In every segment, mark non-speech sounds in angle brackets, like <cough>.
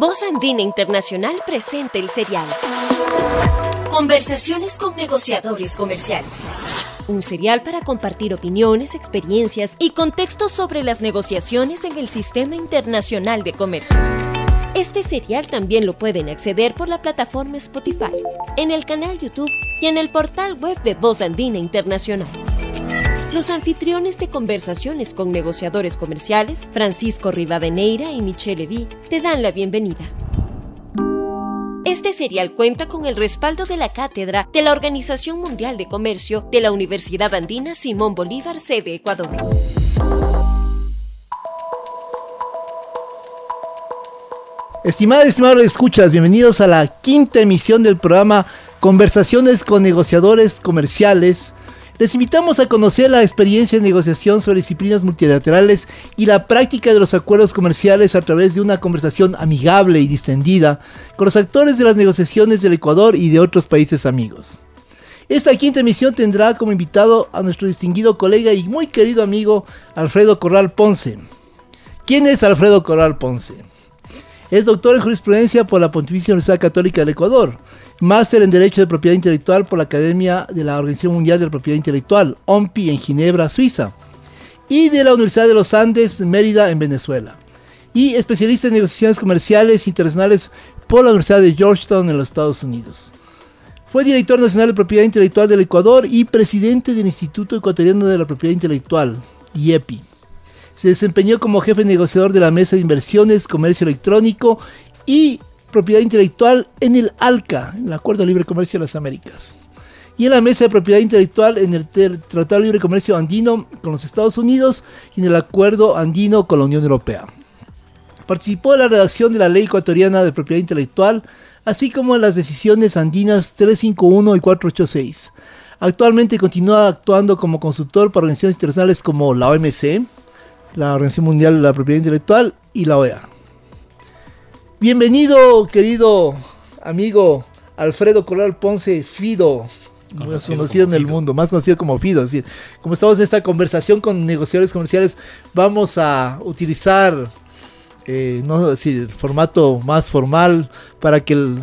Voz Andina Internacional presenta el serial. Conversaciones con negociadores comerciales. Un serial para compartir opiniones, experiencias y contextos sobre las negociaciones en el sistema internacional de comercio. Este serial también lo pueden acceder por la plataforma Spotify, en el canal YouTube y en el portal web de Voz Andina Internacional. Los anfitriones de conversaciones con negociadores comerciales, Francisco Rivadeneira y Michelle Levy, te dan la bienvenida. Este serial cuenta con el respaldo de la cátedra de la Organización Mundial de Comercio de la Universidad Andina Simón Bolívar, sede Ecuador. Estimadas y estimados escuchas, bienvenidos a la quinta emisión del programa Conversaciones con negociadores comerciales les invitamos a conocer la experiencia de negociación sobre disciplinas multilaterales y la práctica de los acuerdos comerciales a través de una conversación amigable y distendida con los actores de las negociaciones del Ecuador y de otros países amigos. Esta quinta emisión tendrá como invitado a nuestro distinguido colega y muy querido amigo Alfredo Corral Ponce. ¿Quién es Alfredo Corral Ponce? Es doctor en jurisprudencia por la Pontificia Universidad Católica del Ecuador máster en Derecho de Propiedad Intelectual por la Academia de la Organización Mundial de la Propiedad Intelectual, OMPI, en Ginebra, Suiza, y de la Universidad de los Andes, Mérida, en Venezuela, y especialista en negociaciones comerciales internacionales por la Universidad de Georgetown, en los Estados Unidos. Fue director nacional de Propiedad Intelectual del Ecuador y presidente del Instituto Ecuatoriano de la Propiedad Intelectual, IEPI. Se desempeñó como jefe negociador de la Mesa de Inversiones, Comercio Electrónico y propiedad intelectual en el ALCA, en el Acuerdo de Libre Comercio de las Américas. Y en la Mesa de Propiedad Intelectual en el Tratado de Libre Comercio Andino con los Estados Unidos y en el Acuerdo Andino con la Unión Europea. Participó en la redacción de la Ley Ecuatoriana de Propiedad Intelectual, así como en las decisiones andinas 351 y 486. Actualmente continúa actuando como consultor para organizaciones internacionales como la OMC, la Organización Mundial de la Propiedad Intelectual y la OEA. Bienvenido, querido amigo Alfredo Corral Ponce Fido, más conocido en el mundo, más conocido como Fido. Es decir, como estamos en esta conversación con negociadores comerciales, vamos a utilizar eh, no decir el formato más formal para que el,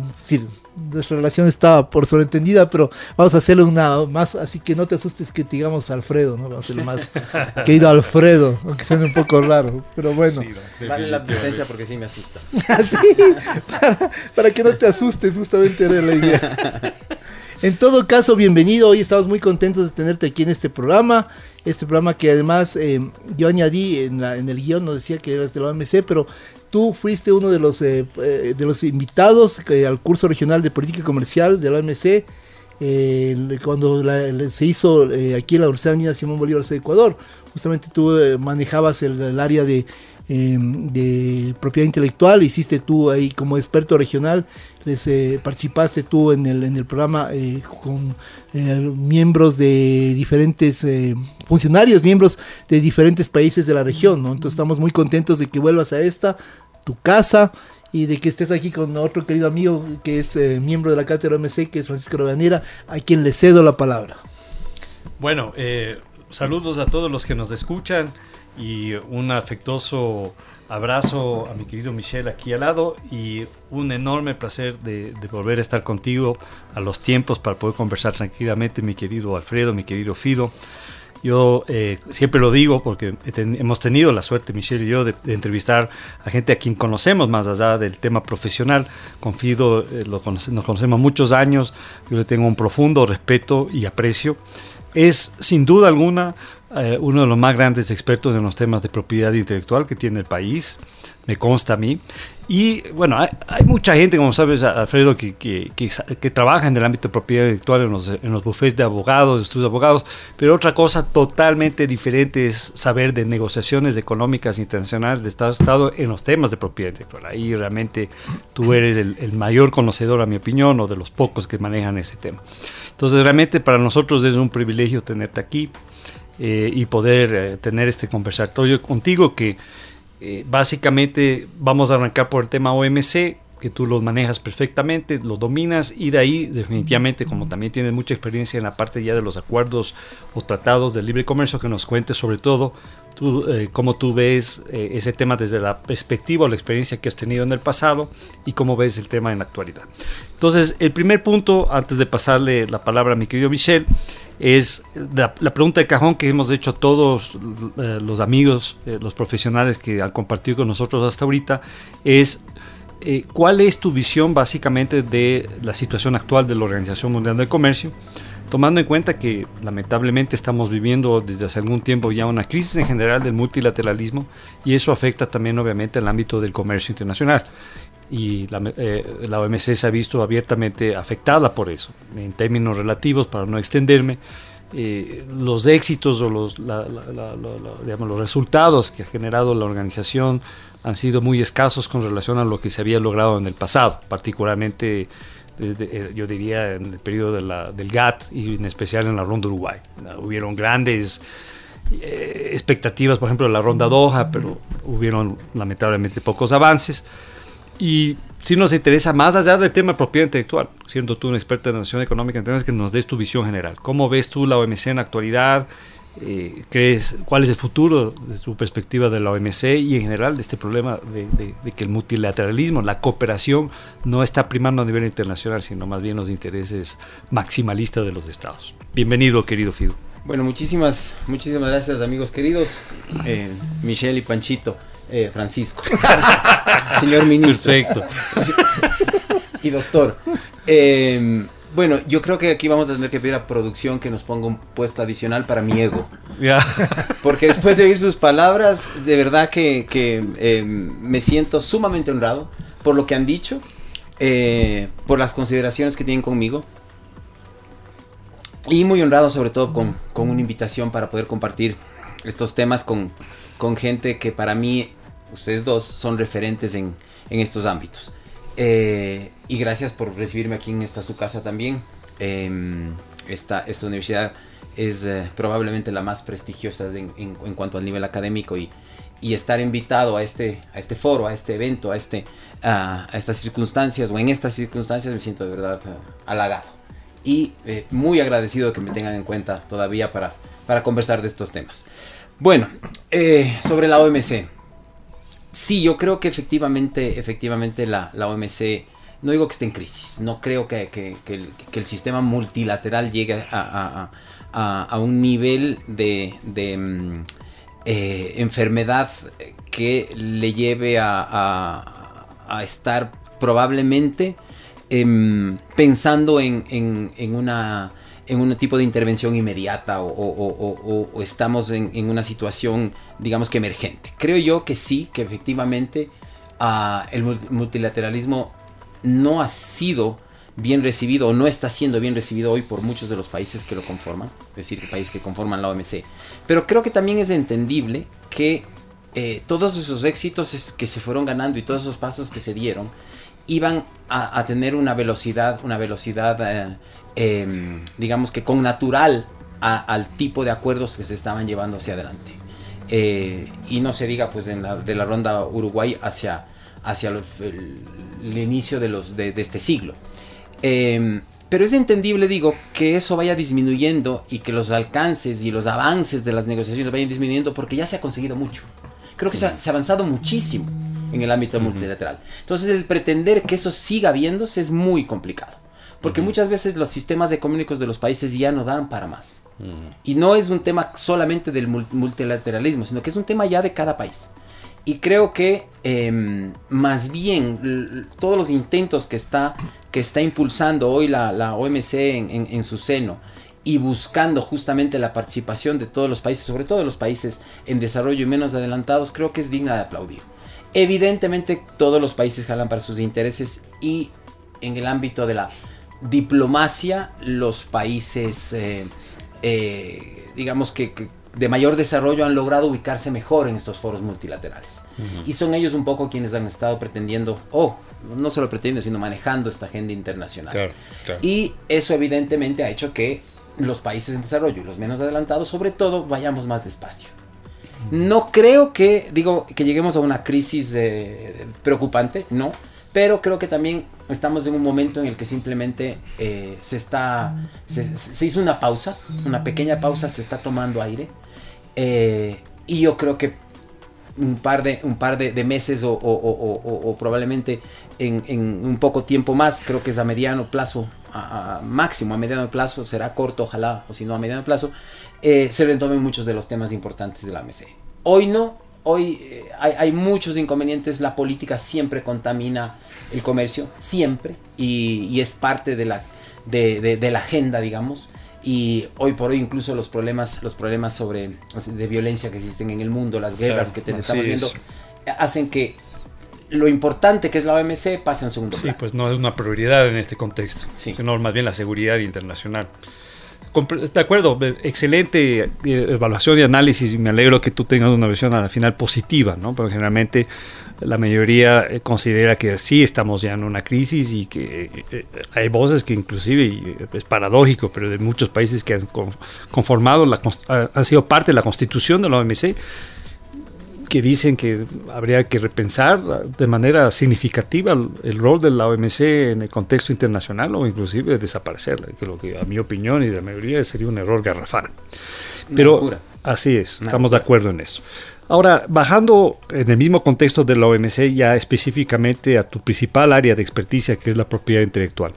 nuestra relación estaba por sobreentendida, pero vamos a hacerlo una más, así que no te asustes que te digamos Alfredo, ¿no? Vamos a hacerlo más <laughs> querido Alfredo, aunque suene un poco raro, pero bueno. vale la advertencia porque sí me asusta. <laughs> Así, para, para, que no te asustes, justamente era la idea. <laughs> En todo caso, bienvenido. Hoy estamos muy contentos de tenerte aquí en este programa. Este programa que además eh, yo añadí en, la, en el guion, no decía que eras de la OMC, pero tú fuiste uno de los, eh, eh, de los invitados al curso regional de política comercial de la OMC. cuando se hizo aquí en la Universidad Simón Bolívar de Ecuador, justamente tú manejabas el área de Em, de propiedad intelectual, hiciste tú ahí como experto regional, les, eh, participaste tú en el, en el programa eh, con eh, miembros de diferentes funcionarios, miembros de diferentes países de la región. Entonces estamos muy contentos de que vuelvas a esta, tu casa, y de que estés aquí con otro querido amigo que es miembro de la cátedra MC, que es Francisco Rabanera, a quien le cedo la palabra. Bueno, saludos a todos los que nos escuchan y un afectuoso abrazo a mi querido Michelle aquí al lado y un enorme placer de, volver a estar contigo a los tiempos para poder conversar tranquilamente, mi querido Alfredo, mi querido Fido. Yo eh, siempre lo digo porque hemos tenido la suerte, Michelle y yo, de, entrevistar a gente a quien conocemos más allá del tema profesional. Con Fido eh, lo nos conocemos muchos años, yo le tengo un profundo respeto y aprecio. Es sin duda alguna eh, uno de los más grandes expertos en los temas de propiedad intelectual que tiene el país, me consta a mí. Y bueno, hay, mucha gente, como sabes, Alfredo, que, que, que, trabaja en el ámbito de propiedad intelectual, en los, en los bufetes de abogados, estudios de abogados, pero otra cosa totalmente diferente es saber de negociaciones económicas internacionales de Estado a Estado en los temas de propiedad intelectual. Ahí realmente tú eres el, el mayor conocedor, a mi opinión, o de los pocos que manejan ese tema. Entonces, realmente para nosotros es un privilegio tenerte aquí. Eh, y poder eh, tener este conversatorio contigo que eh, básicamente vamos a arrancar por el tema OMC, que tú lo manejas perfectamente, lo dominas y de ahí definitivamente como también tienes mucha experiencia en la parte ya de los acuerdos o tratados de libre comercio, que nos cuentes sobre todo tú, eh, cómo tú ves eh, ese tema desde la perspectiva o la experiencia que has tenido en el pasado y cómo ves el tema en la actualidad. Entonces, el primer punto, antes de pasarle la palabra a mi querido Michel, es la, pregunta de cajón que hemos hecho a todos eh, los amigos, los profesionales que han compartido con nosotros hasta ahorita, es ¿cuál es tu visión básicamente de la situación actual de la Organización Mundial del Comercio? Tomando en cuenta que lamentablemente estamos viviendo desde hace algún tiempo ya una crisis en general del multilateralismo y eso afecta también obviamente al ámbito del comercio internacional. Y la, eh, OMC se ha visto abiertamente afectada por eso. En términos relativos, para no extenderme, eh, los éxitos o los, digamos, los resultados que ha generado la organización han sido muy escasos con relación a lo que se había logrado en el pasado, particularmente yo diría en el periodo del GATT y en especial en la ronda Uruguay. Hubieron grandes eh, expectativas, por ejemplo, en la ronda Doha, pero hubieron lamentablemente pocos avances. Y si nos interesa más allá del tema de propiedad intelectual, siendo tú un experto en nación económica, entonces que nos des tu visión general. ¿Cómo ves tú la OMC en la actualidad? Eh, crees, cuál es el futuro desde tu perspectiva de la OMC y en general de este problema de, que el multilateralismo, la cooperación no está primando a nivel internacional, sino más bien los intereses maximalistas de los estados. Bienvenido, querido Fido. Bueno, muchísimas, muchísimas gracias, amigos queridos, eh, Michelle y Panchito, eh, Francisco, <laughs> señor ministro. Perfecto. y doctor. Eh, bueno, yo creo que aquí vamos a tener que pedir a producción que nos ponga un puesto adicional para mi ego. <laughs> Porque después de oír sus palabras, de verdad que, eh, me siento sumamente honrado por lo que han dicho, eh, por las consideraciones que tienen conmigo. Y muy honrado sobre todo con, una invitación para poder compartir estos temas con, gente que para mí, ustedes dos, son referentes en, en estos ámbitos. Eh, y gracias por recibirme aquí en esta su casa también. Em, esta, esta universidad es eh, probablemente la más prestigiosa en, cuanto al nivel académico y, y, estar invitado a este, a este foro, a este evento, a, este, a estas circunstancias o en estas circunstancias me siento de verdad eh, halagado y muy agradecido que me tengan en cuenta todavía para, para conversar de estos temas. Bueno, sobre la OMC. Sí, yo creo que efectivamente, efectivamente la, OMC, no digo que esté en crisis, no creo que, el, sistema multilateral llegue a, un nivel de, mm, eh, enfermedad que le lleve a, estar probablemente em, pensando en, una en un tipo de intervención inmediata o, estamos en, una situación, digamos que emergente. Creo yo que sí, que efectivamente ah, el multilateralismo no ha sido bien recibido o no está siendo bien recibido hoy por muchos de los países que lo conforman, es decir, países que conforman la OMC. Pero creo que también es entendible que eh, todos esos éxitos que se fueron ganando y todos esos pasos que se dieron iban a, tener una velocidad, una velocidad eh, Em, digamos que con natural al tipo de acuerdos que se estaban llevando hacia adelante. Eh, y no se diga pues de la ronda Uruguay hacia, hacia el, inicio de, los, de, este siglo. Em, pero es entendible, digo, que eso vaya disminuyendo y que los alcances y los avances de las negociaciones vayan disminuyendo porque ya se ha conseguido mucho. Creo que se ha, avanzado muchísimo en el ámbito multilateral. Entonces el pretender que eso siga viéndose es muy complicado. Porque muchas veces los sistemas económicos de los países ya no dan para más. Y no es un tema solamente del multilateralismo, sino que es un tema ya de cada país. Y creo que em, más bien todos los intentos que está, que está impulsando hoy la, OMC en, su seno y buscando justamente la participación de todos los países, sobre todo de los países en desarrollo y menos adelantados, creo que es digna de aplaudir. Evidentemente todos los países jalan para sus intereses y en el ámbito de la diplomacia los países, eh, eh, digamos que, de mayor desarrollo han logrado ubicarse mejor en estos foros multilaterales. Y son ellos un poco quienes han estado pretendiendo, o no solo pretendiendo, sino manejando esta agenda internacional. Y eso evidentemente ha hecho que los países en desarrollo y los menos adelantados, sobre todo, vayamos más despacio. No creo que, digo, que lleguemos a una crisis eh, preocupante, no pero creo que también estamos en un momento en el que simplemente eh, se está, se, hizo una pausa, una pequeña pausa, se está tomando aire. Eh, y yo creo que un par de, un par de, meses o, probablemente en, un poco tiempo más, creo que es a mediano plazo, máximo a mediano plazo, será corto ojalá, o si no a mediano plazo, eh, se retomen muchos de los temas importantes de la AMC. Hoy no, hoy eh, hay, muchos inconvenientes, la política siempre contamina el comercio, siempre, y, es parte de la, de la agenda, digamos y hoy por hoy incluso los problemas los problemas sobre de violencia que existen en el mundo las guerras que estamos viendo hacen que lo importante que es la OMC pase en segundo plano. Sí, pues no es una prioridad en este contexto, sino más bien la seguridad internacional. De acuerdo, excelente eh, evaluación y análisis y me alegro que tú tengas una visión a la final positiva, ¿no? Porque generalmente la mayoría eh, considera que sí estamos ya en una crisis y que eh, hay voces que inclusive, es paradójico, pero de muchos países que han conformado, la, han sido parte de la constitución de la OMC, que dicen que habría que repensar de manera significativa el, rol de la OMC en el contexto internacional o inclusive desaparecerla, que lo que a mi opinión y de la mayoría sería un error garrafal. Pero así es, estamos de acuerdo en eso. Ahora, bajando en el mismo contexto de la OMC, ya específicamente a tu principal área de experticia, que es la propiedad intelectual.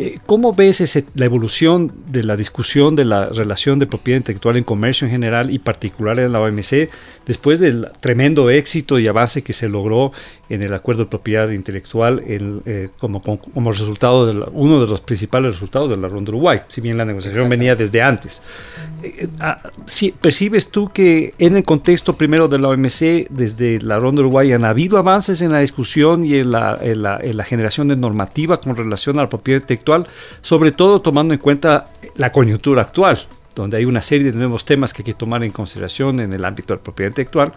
Eh, ¿Cómo ves la evolución de la discusión de la relación de propiedad intelectual en comercio en general y particular en la OMC después del tremendo éxito y avance que se logró en el acuerdo de propiedad intelectual eh, como, como, resultado de uno de los principales resultados de la ronda Uruguay, si bien la negociación venía desde antes? Eh, ah, ¿Percibes tú que en el contexto primero de la OMC, desde la ronda Uruguay, han habido avances en la discusión y en la, en la, en la generación de normativa con relación a la propiedad intelectual? Sobre todo tomando en cuenta la coyuntura actual, donde hay una serie de nuevos temas que hay que tomar en consideración en el ámbito de la propiedad intelectual.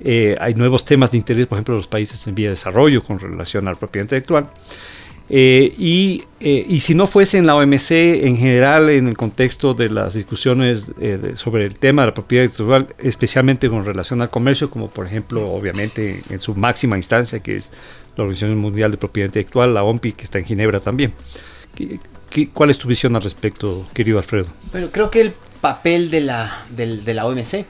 Eh, hay nuevos temas de interés, por ejemplo, los países en vía de desarrollo con relación a la propiedad intelectual. Eh, eh, y, si no fuese en la OMC en general, en el contexto de las discusiones sobre el tema de la propiedad intelectual, especialmente con relación al comercio, como por ejemplo, obviamente, en su máxima instancia, que es la Organización Mundial de Propiedad Intelectual, la OMPI, que está en Ginebra también cuál es tu visión al respecto, querido Alfredo? Bueno, creo que el papel de la, de la OMC,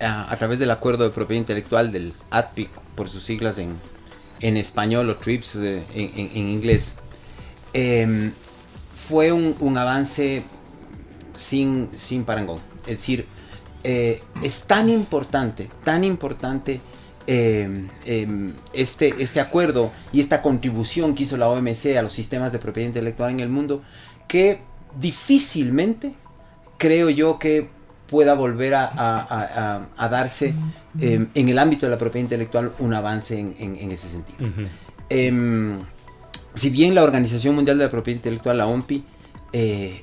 a, través del Acuerdo de Propiedad Intelectual del ATPIC, por sus siglas en, en español o TRIPS eh, en, inglés, em, fue un, avance sin, sin parangón. Es decir, eh, es tan importante, tan importante Em, em, este, este acuerdo y esta contribución que hizo la OMC a los sistemas de propiedad intelectual en el mundo, que difícilmente creo yo que pueda volver a, darse em, en el ámbito de la propiedad intelectual un avance en, ese sentido. si bien la Organización Mundial de la Propiedad Intelectual, la OMPI, eh,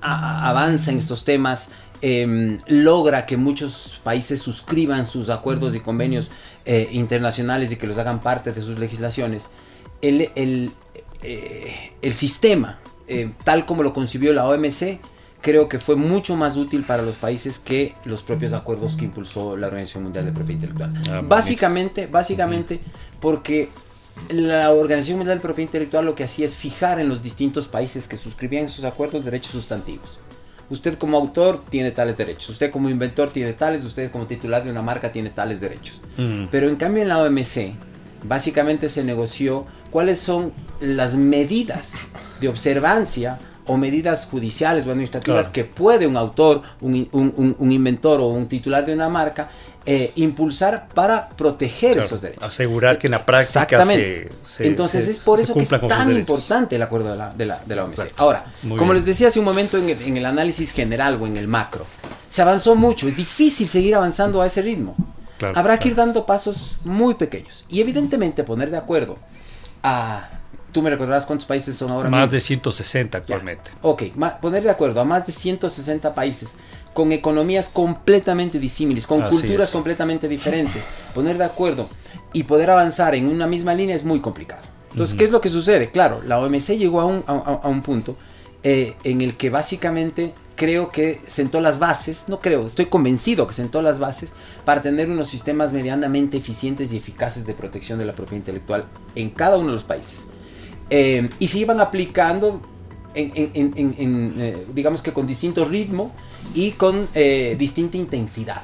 avanza en estos temas, Em, logra que muchos países suscriban sus acuerdos y convenios eh, internacionales y que los hagan parte de sus legislaciones, el, el, eh, sistema, eh, tal como lo concibió la OMC, creo que fue mucho más útil para los países que los propios acuerdos que impulsó la Organización Mundial de Propiedad Intelectual. Ah, básicamente, básicamente porque la Organización Mundial de Propiedad Intelectual lo que hacía es fijar en los distintos países que suscribían esos acuerdos derechos sustantivos. Usted como autor tiene tales derechos, usted como inventor tiene tales, usted como titular de una marca tiene tales derechos. Mm. Pero en cambio en la OMC básicamente se negoció cuáles son las medidas de observancia o medidas judiciales o administrativas que puede un autor, un, inventor o un titular de una marca eh, impulsar para proteger esos derechos. Asegurar que en la práctica se, Entonces es por eso que es tan importante el acuerdo de la, de la, de la OMC. Ahora, como les decía hace un momento en el, en el análisis general o en el macro, se avanzó mucho, es difícil seguir avanzando a ese ritmo. Habrá que ir dando pasos muy pequeños y evidentemente poner de acuerdo a Tú me recordarás cuántos países son ahora. Más de 160 actualmente. Ok, poner de acuerdo a más de 160 países con economías completamente disímiles, con culturas completamente diferentes, poner de acuerdo y poder avanzar en una misma línea es muy complicado. Entonces, ¿qué es lo que sucede? Claro, la OMC llegó a un, a, un punto eh, en el que básicamente creo que sentó las bases, no creo, estoy convencido que sentó las bases para tener unos sistemas medianamente eficientes y eficaces de protección de la propiedad intelectual en cada uno de los países. Eh, y se iban aplicando, en, eh, digamos que con distinto ritmo y con eh, distinta intensidad.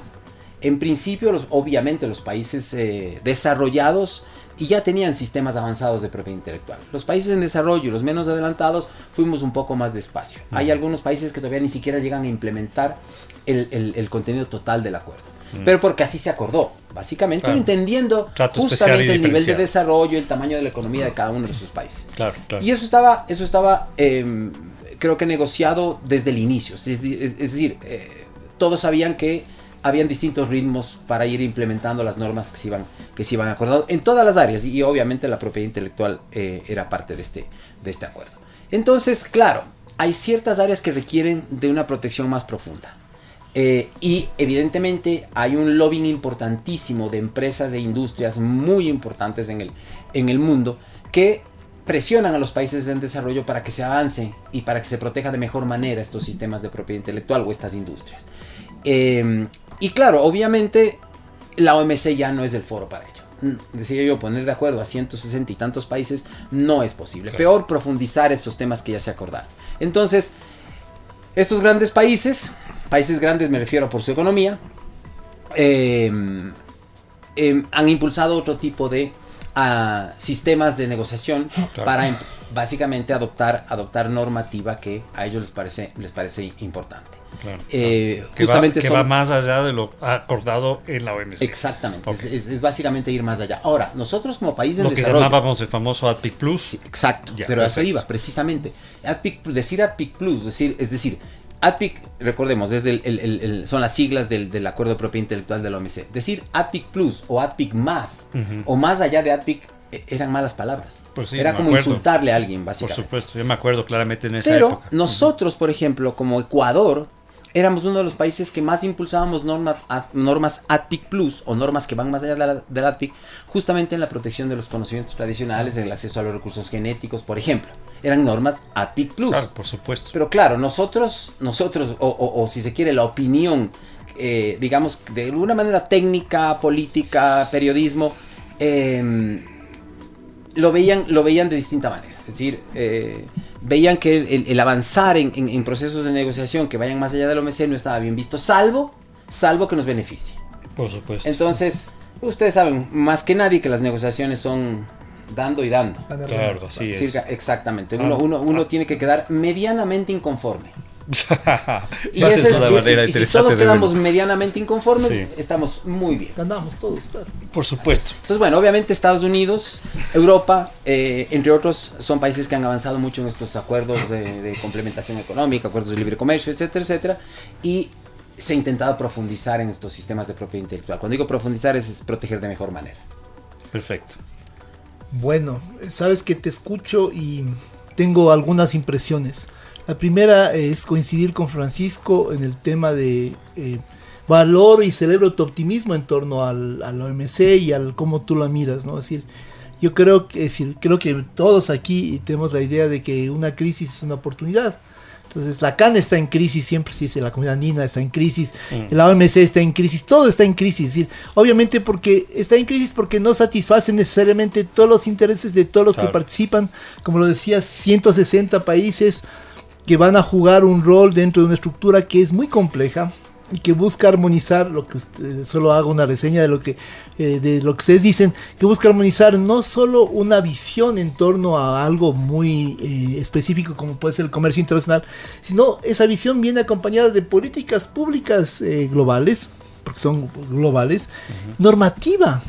en principio, los, obviamente los países eh, desarrollados y ya tenían sistemas avanzados de propiedad intelectual. Los países en desarrollo y los menos adelantados fuimos un poco más despacio. Hay algunos países que todavía ni siquiera llegan a implementar el, contenido total del acuerdo. Pero porque así se acordó, básicamente entendiendo justamente el nivel de desarrollo, el tamaño de la economía de cada uno de sus países. Y eso estaba, eso estaba em, creo que negociado desde el inicio. Es, decir, eh, todos sabían que habían distintos ritmos para ir implementando las normas que se iban, que se iban acordando en todas las áreas y obviamente la propiedad intelectual eh, era parte de este, de este acuerdo. Entonces, claro, hay ciertas áreas que requieren de una protección más profunda. Eh, y evidentemente hay un lobbying importantísimo de empresas e industrias muy importantes en el, en el mundo que presionan a los países en desarrollo para que se avance y para que se proteja de mejor manera estos sistemas de propiedad intelectual o estas industrias. Em, y claro, obviamente la OMC ya no es el foro para ello. Mm, decía yo, poner de acuerdo a 160 y tantos países no es posible. Peor profundizar esos temas que ya se acordaron. Entonces, estos grandes países, países grandes me refiero por su economía, em, em, han impulsado otro tipo de ah, sistemas de negociación <laughs> para básicamente adoptar, adoptar normativa que a ellos les parece, les parece importante. Eh, que justamente va, que va, más allá de lo acordado en la OMC. Exactamente, es, básicamente ir más allá. Ahora, nosotros como país en lo que llamábamos el famoso AdPIC Plus. exacto, pero a eso iba, precisamente. decir AdPIC Plus, decir, es decir, AdPIC, recordemos, es el, son las siglas del, Acuerdo de Propiedad Intelectual de la OMC. Decir AdPIC Plus o AdPIC más, o más allá de AdPIC, e, eran malas palabras. Pues Era como insultarle a alguien, básicamente. Por supuesto, yo me acuerdo claramente en esa Pero nosotros, por ejemplo, como Ecuador, éramos uno de los países que más impulsábamos normas, normas ADPIC Plus o normas que van más allá de del ADPIC, justamente en la protección de los conocimientos tradicionales, en el acceso a los recursos genéticos, por ejemplo. Eran normas ADPIC Plus. Claro, por supuesto. Pero claro, nosotros, nosotros o, si se quiere, la opinión, eh, digamos, de alguna manera técnica, política, periodismo, eh, lo veían, lo veían de distinta manera. Es decir, eh, veían que el, avanzar en, procesos de negociación que vayan más allá del OMC no estaba bien visto, salvo, salvo que nos beneficie. Por supuesto. Entonces, ustedes saben más que nadie que las negociaciones son dando y dando. Claro, así es. Exactamente. Uno, uno, uno ah. tiene que quedar medianamente inconforme. <laughs> y, es, si todos quedamos medianamente inconformes, estamos muy bien. Ganamos todos, claro. Por supuesto. Entonces, bueno, obviamente Estados Unidos, Europa, eh, entre otros, son países que han avanzado mucho en estos acuerdos de, complementación económica, acuerdos de libre comercio, etcétera, etcétera. Y se ha intentado profundizar en estos sistemas de propiedad intelectual. Cuando digo profundizar es proteger de mejor manera. Perfecto. Bueno, sabes que te escucho y tengo algunas impresiones. La primera es coincidir con Francisco en el tema de eh, valor y celebro tu optimismo en torno al, OMC y al cómo tú la miras, ¿no? Es decir, yo creo que, creo que todos aquí tenemos la idea de que una crisis es una oportunidad. Entonces, la CAN está en crisis, siempre se dice, la comunidad andina está en crisis, mm. la OMC está en crisis, todo está en crisis. decir, obviamente porque está en crisis porque no satisface necesariamente todos los intereses de todos los que participan, como lo decía, 160 países, que van a jugar un rol dentro de una estructura que es muy compleja y que busca armonizar lo que usted, solo hago una reseña de lo que eh, de lo que ustedes dicen que busca armonizar no solo una visión en torno a algo muy eh, específico como puede ser el comercio internacional sino esa visión viene acompañada de políticas públicas eh, globales porque son globales normativa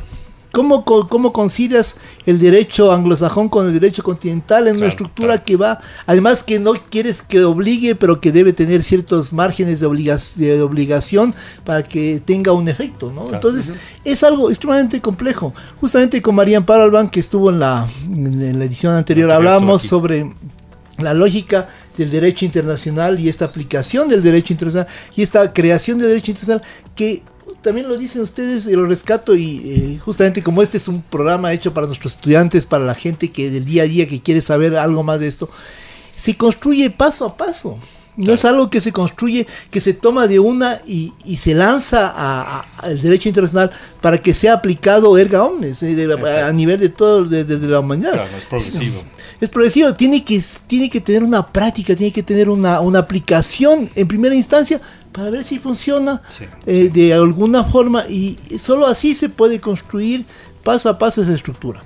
¿Cómo, ¿Cómo concilias el derecho anglosajón con el derecho continental en una estructura que va, además que no quieres que obligue, pero que debe tener ciertos márgenes de, de obligación para que tenga un efecto, ¿no? Entonces, es algo extremadamente complejo. Justamente con María Amparo Albán, que estuvo en la, en la edición anterior, hablábamos sobre la lógica del derecho internacional y esta aplicación del derecho internacional y esta creación del derecho internacional que también lo dicen ustedes lo rescato y eh, justamente como este es un programa hecho para nuestros estudiantes, para la gente que del día a día que quiere saber algo más de esto, se construye paso a paso. No es algo que se construye, que se toma de una y, se lanza al derecho internacional para que sea aplicado erga omnes eh, a, nivel de todo, de, la humanidad. Claro, es progresivo. Es, progresivo, tiene que, tiene que tener una práctica, tiene que tener una, aplicación en primera instancia para ver si funciona eh, de alguna forma y solo así se puede construir paso a paso esa estructura.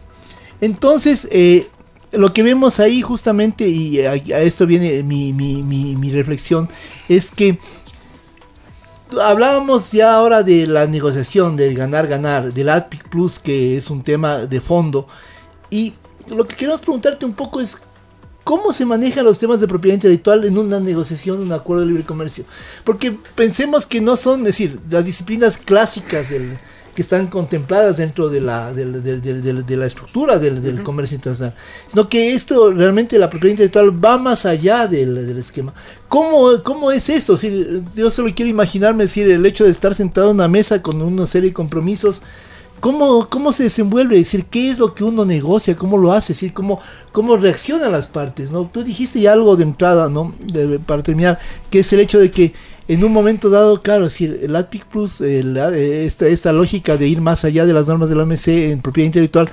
Entonces, eh, lo que vemos ahí justamente, y a, esto viene mi, reflexión, es que hablábamos ya ahora de la negociación, del ganar-ganar, del AdPic Plus, que es un tema de fondo, y lo que queremos preguntarte un poco es cómo se manejan los temas de propiedad intelectual en una negociación, un acuerdo de libre comercio. Porque pensemos que no son, es decir, las disciplinas clásicas del, que están contempladas dentro de la, de, de, la estructura del, comercio internacional, sino que esto realmente la propiedad intelectual va más allá del, esquema. ¿Cómo, ¿Cómo es esto? yo solo quiero imaginarme decir, el hecho de estar sentado en una mesa con una serie de compromisos. ¿Cómo, ¿Cómo se desenvuelve? Es decir, ¿qué es lo que uno negocia? ¿Cómo lo hace? Es decir, ¿cómo, cómo reaccionan las partes? ¿no? Tú dijiste ya algo de entrada, ¿no? para terminar, que es el hecho de que en un momento dado, claro, si el AdPic Plus, esta, esta lógica de ir más allá de las normas de la OMC en propiedad intelectual,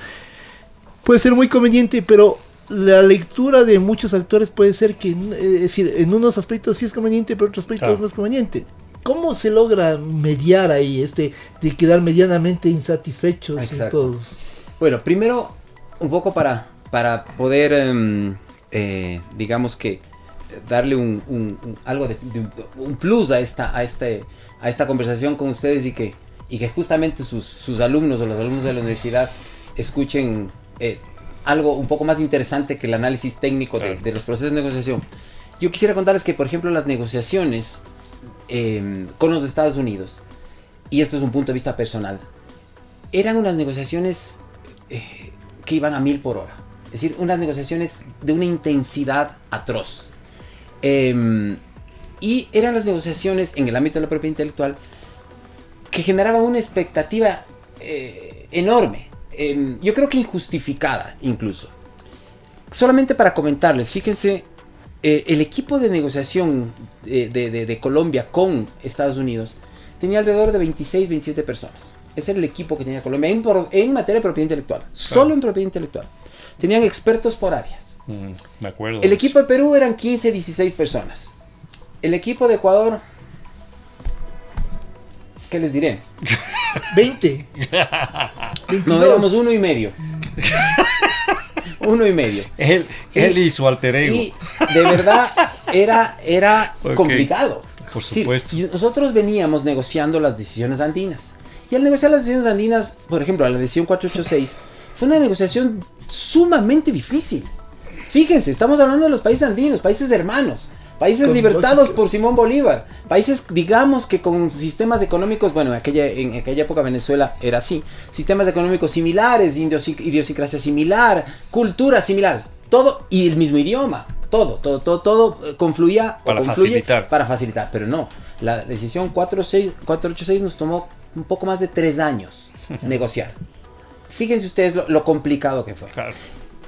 puede ser muy conveniente, pero la lectura de muchos actores puede ser que, es decir, en unos aspectos sí es conveniente, pero en otros aspectos no es conveniente. ¿Cómo se logra mediar ahí, este, de quedar medianamente insatisfechos todos? Bueno, primero, un poco para, para poder, em, eh, digamos que, darle un, algo de, un plus a esta, a, este, a esta conversación con ustedes y que, y que justamente sus, alumnos o los alumnos de la universidad escuchen eh, algo un poco más interesante que el análisis técnico de, los procesos de negociación. Yo quisiera contarles que, por ejemplo, las negociaciones em, con los Estados Unidos, y esto es un punto de vista personal, eran unas negociaciones eh, que iban a mil por hora. Es decir, unas negociaciones de una intensidad atroz. Em, y eran las negociaciones en el ámbito de la propiedad intelectual que generaban una expectativa eh, enorme. Em, yo creo que injustificada incluso. Solamente para comentarles, fíjense, eh, el equipo de negociación de, Colombia con Estados Unidos tenía alrededor de 26, 27 personas. Ese era el equipo que tenía Colombia en, materia de propiedad intelectual. Solo en propiedad intelectual. Tenían expertos por áreas. Mm, me acuerdo. El equipo de Perú eran 15, 16 personas. El equipo de Ecuador, ¿qué les diré? <laughs> 20. <laughs> no, éramos uno y medio. uno y medio. Él, él y su alter ego. Y de verdad era, era <laughs> complicado. Por supuesto. nosotros veníamos negociando las decisiones andinas. Y al negociar las decisiones andinas, por ejemplo, la decisión 486, fue una negociación sumamente difícil. Fíjense, estamos hablando de los países andinos, países hermanos, países libertados por Simón Bolívar, países, digamos que con sistemas económicos, bueno, en aquella, en aquella época Venezuela era así, sistemas económicos similares, idiosincrasia similar, cultura similar, todo y el mismo idioma. Todo, todo, todo, todo eh, confluía para facilitar. Para facilitar, pero no. La decisión 486 nos tomó un poco más de tres años <laughs> negociar. Fíjense ustedes lo, lo, complicado que fue. Claro.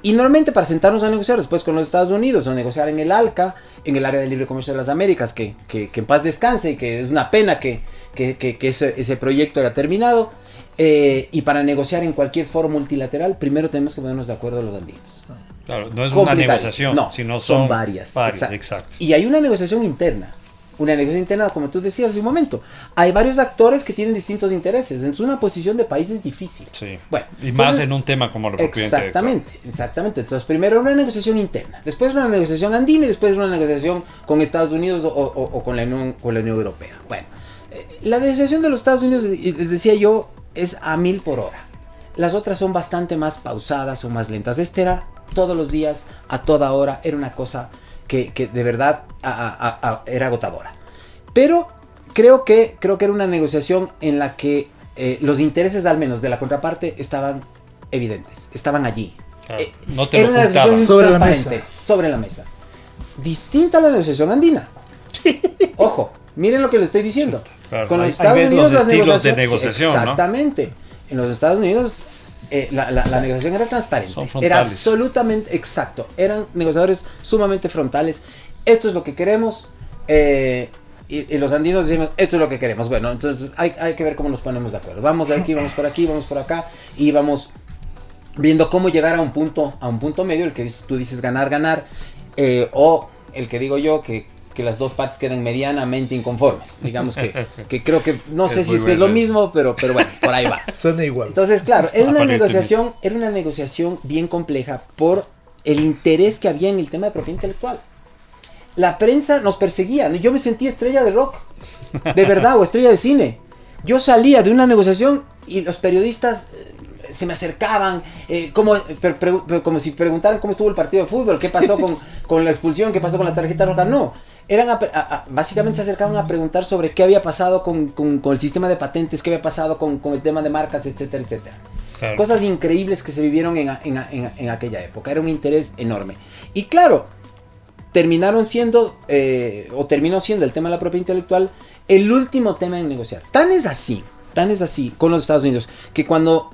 Y normalmente para sentarnos a negociar después con los Estados Unidos o negociar en el ALCA, en el área de libre comercio de las Américas, que, que, en paz descanse y que es una pena que, que ese, ese, proyecto haya terminado. Eh, y para negociar en cualquier foro multilateral, primero tenemos que ponernos de acuerdo los andinos. Claro, no es una negociación, no, sino son, varias. varias exacto. Y hay una negociación interna una negociación interna, como tú decías hace un momento. Hay varios actores que tienen distintos intereses. Es una posición de país es difícil. Sí. Bueno, y más en un tema como la propiedad Exactamente, exactamente. Entonces, primero una negociación interna, después una negociación andina y después una negociación con Estados Unidos o, con, la Unión, con la Unión Europea. Bueno, eh, la negociación de los Estados Unidos, les decía yo, es a mil por hora. Las otras son bastante más pausadas o más lentas. Este era todos los días, a toda hora, era una cosa que, de verdad era agotadora. Pero creo que, creo que era una negociación en la que eh, los intereses al menos de la contraparte estaban evidentes, estaban allí. Eh, no te era una negociación sobre la mesa. Sobre la mesa. Distinta a la negociación andina. <laughs> Ojo, miren lo que le estoy diciendo. Con los Estados Unidos los estilos de negociación. Exactamente. En los Estados Unidos eh, la, negociación era transparente. Era absolutamente exacto. Eran negociadores sumamente frontales. Esto es lo que queremos. Eh, y, los andinos decimos, esto es lo que queremos. Bueno, entonces hay, hay, que ver cómo nos ponemos de acuerdo. Vamos de aquí, vamos por aquí, vamos por acá y vamos viendo cómo llegar a un punto, a un punto medio, el que tú dices ganar, ganar, eh, o el que digo yo, que, que, las dos partes queden medianamente inconformes. Digamos que, <laughs> que creo que, no sé si es que es lo mismo, pero, pero bueno, por ahí va. <laughs> Suena igual. Entonces, claro, era una negociación, era una negociación bien compleja por el interés que había en el tema de propiedad intelectual la prensa nos perseguía. Yo me sentía estrella de rock, de verdad, o estrella de cine. Yo salía de una negociación y los periodistas eh, se me acercaban, eh, como, como si preguntaran cómo estuvo el partido de fútbol, qué pasó con, la expulsión, qué pasó con la tarjeta roja. No, eran básicamente se acercaban a preguntar sobre qué había pasado con, el sistema de patentes, qué había pasado con, el tema de marcas, etcétera, etcétera. Cosas increíbles que se vivieron en, en aquella época. Era un interés enorme. Y claro, terminaron siendo, eh, o terminó siendo el tema de la propiedad intelectual, el último tema en negociar. Tan es así, tan es así con los Estados Unidos, que cuando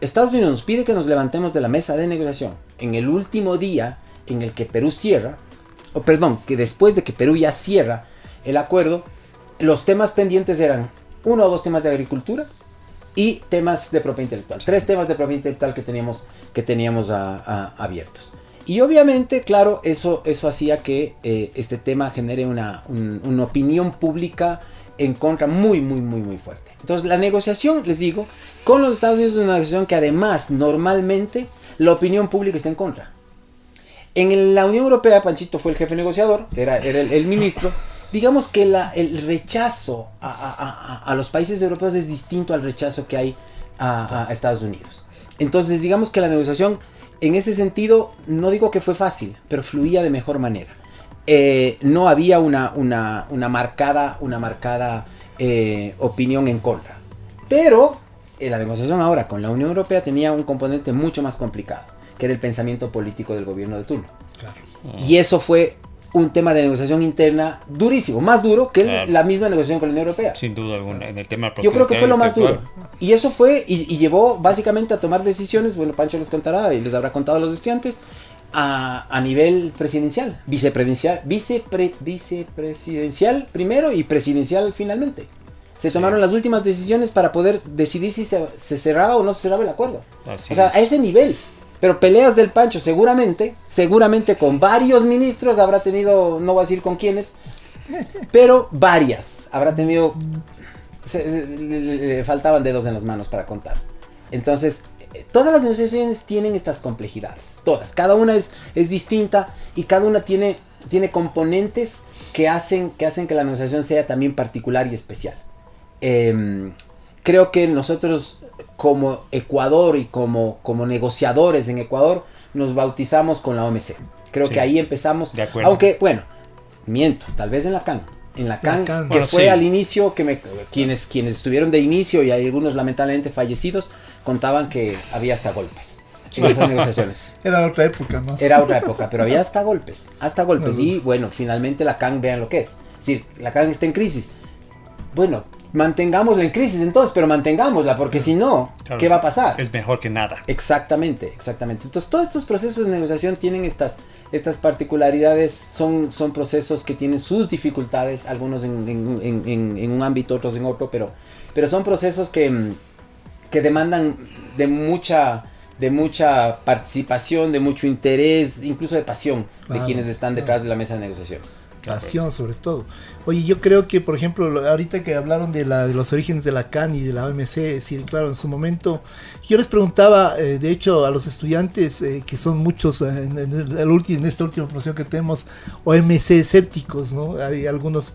Estados Unidos nos pide que nos levantemos de la mesa de negociación, en el último día en el que Perú cierra, o perdón, que después de que Perú ya cierra el acuerdo, los temas pendientes eran uno o dos temas de agricultura y temas de propiedad intelectual. Tres temas de propiedad intelectual que teníamos, que teníamos abiertos. Y obviamente, claro, eso, eso hacía que eh, este tema genere una, opinión pública en contra muy, muy, muy, muy fuerte. Entonces, la negociación, les digo, con los Estados Unidos es una negociación que además, normalmente, la opinión pública está en contra. En la Unión Europea, Panchito fue el jefe negociador, era, era el, ministro. Digamos que la, el rechazo a, a, los países europeos es distinto al rechazo que hay a Estados Unidos. Entonces, digamos que la negociación en ese sentido, no digo que fue fácil, pero fluía de mejor manera. Eh, no había una, una, marcada, una marcada eh, opinión en contra. Pero en la negociación ahora con la Unión Europea tenía un componente mucho más complicado, que era el pensamiento político del gobierno de turno. Y eso fue un tema de negociación interna durísimo, más duro que la misma negociación con la Unión Europea. Sin duda alguna, en el tema Yo creo que fue lo más duro. Y eso fue, y, llevó básicamente a tomar decisiones, bueno, Pancho les contará y les habrá contado a los estudiantes, a, a nivel presidencial, vicepresidencial, vicepre, vicepresidencial primero y presidencial finalmente. Se tomaron las últimas decisiones para poder decidir si se, cerraba o no se cerraba el acuerdo. o sea, a ese nivel. Pero peleas del Pancho, seguramente, seguramente con varios ministros habrá tenido, no voy a decir con quiénes, pero varias. Habrá tenido, le, faltaban dedos en las manos para contar. Entonces, todas las negociaciones tienen estas complejidades, todas. Cada una es, es distinta y cada una tiene, tiene componentes que hacen, que hacen que la negociación sea también particular y especial. Em, creo que nosotros como Ecuador y como, como negociadores en Ecuador, nos bautizamos con la OMC. Creo que ahí empezamos. De acuerdo. Aunque, bueno, miento, tal vez en la CAN. En la CAN, que fue al inicio, que me, quienes, quienes estuvieron de inicio y hay algunos lamentablemente fallecidos, contaban que había hasta golpes en esas negociaciones. <laughs> Era otra época, ¿no? Era otra época, pero había hasta golpes, hasta golpes. y bueno, finalmente la CAN, vean lo que es. Es decir, la CAN está en crisis. Bueno, mantengámosla en crisis entonces, pero mantengámosla, porque si no, ¿qué va a pasar? Es mejor que nada. Exactamente, exactamente. Entonces, todos estos procesos de negociación tienen estas, estas particularidades, son, son procesos que tienen sus dificultades, algunos en, un ámbito, otros en otro, pero, pero son procesos que, que demandan de mucha de mucha participación, de mucho interés, incluso de pasión de quienes están detrás de la mesa de negociaciones. Pasión sobre todo. Oye, yo creo que, por ejemplo, ahorita que hablaron de, la, de los orígenes de la CAN y de la OMC, sí, claro, en su momento, yo les preguntaba, eh, de hecho, a los estudiantes, eh, que son muchos eh, en, en, esta última promoción que tenemos, OMC escépticos, ¿no? Hay algunos,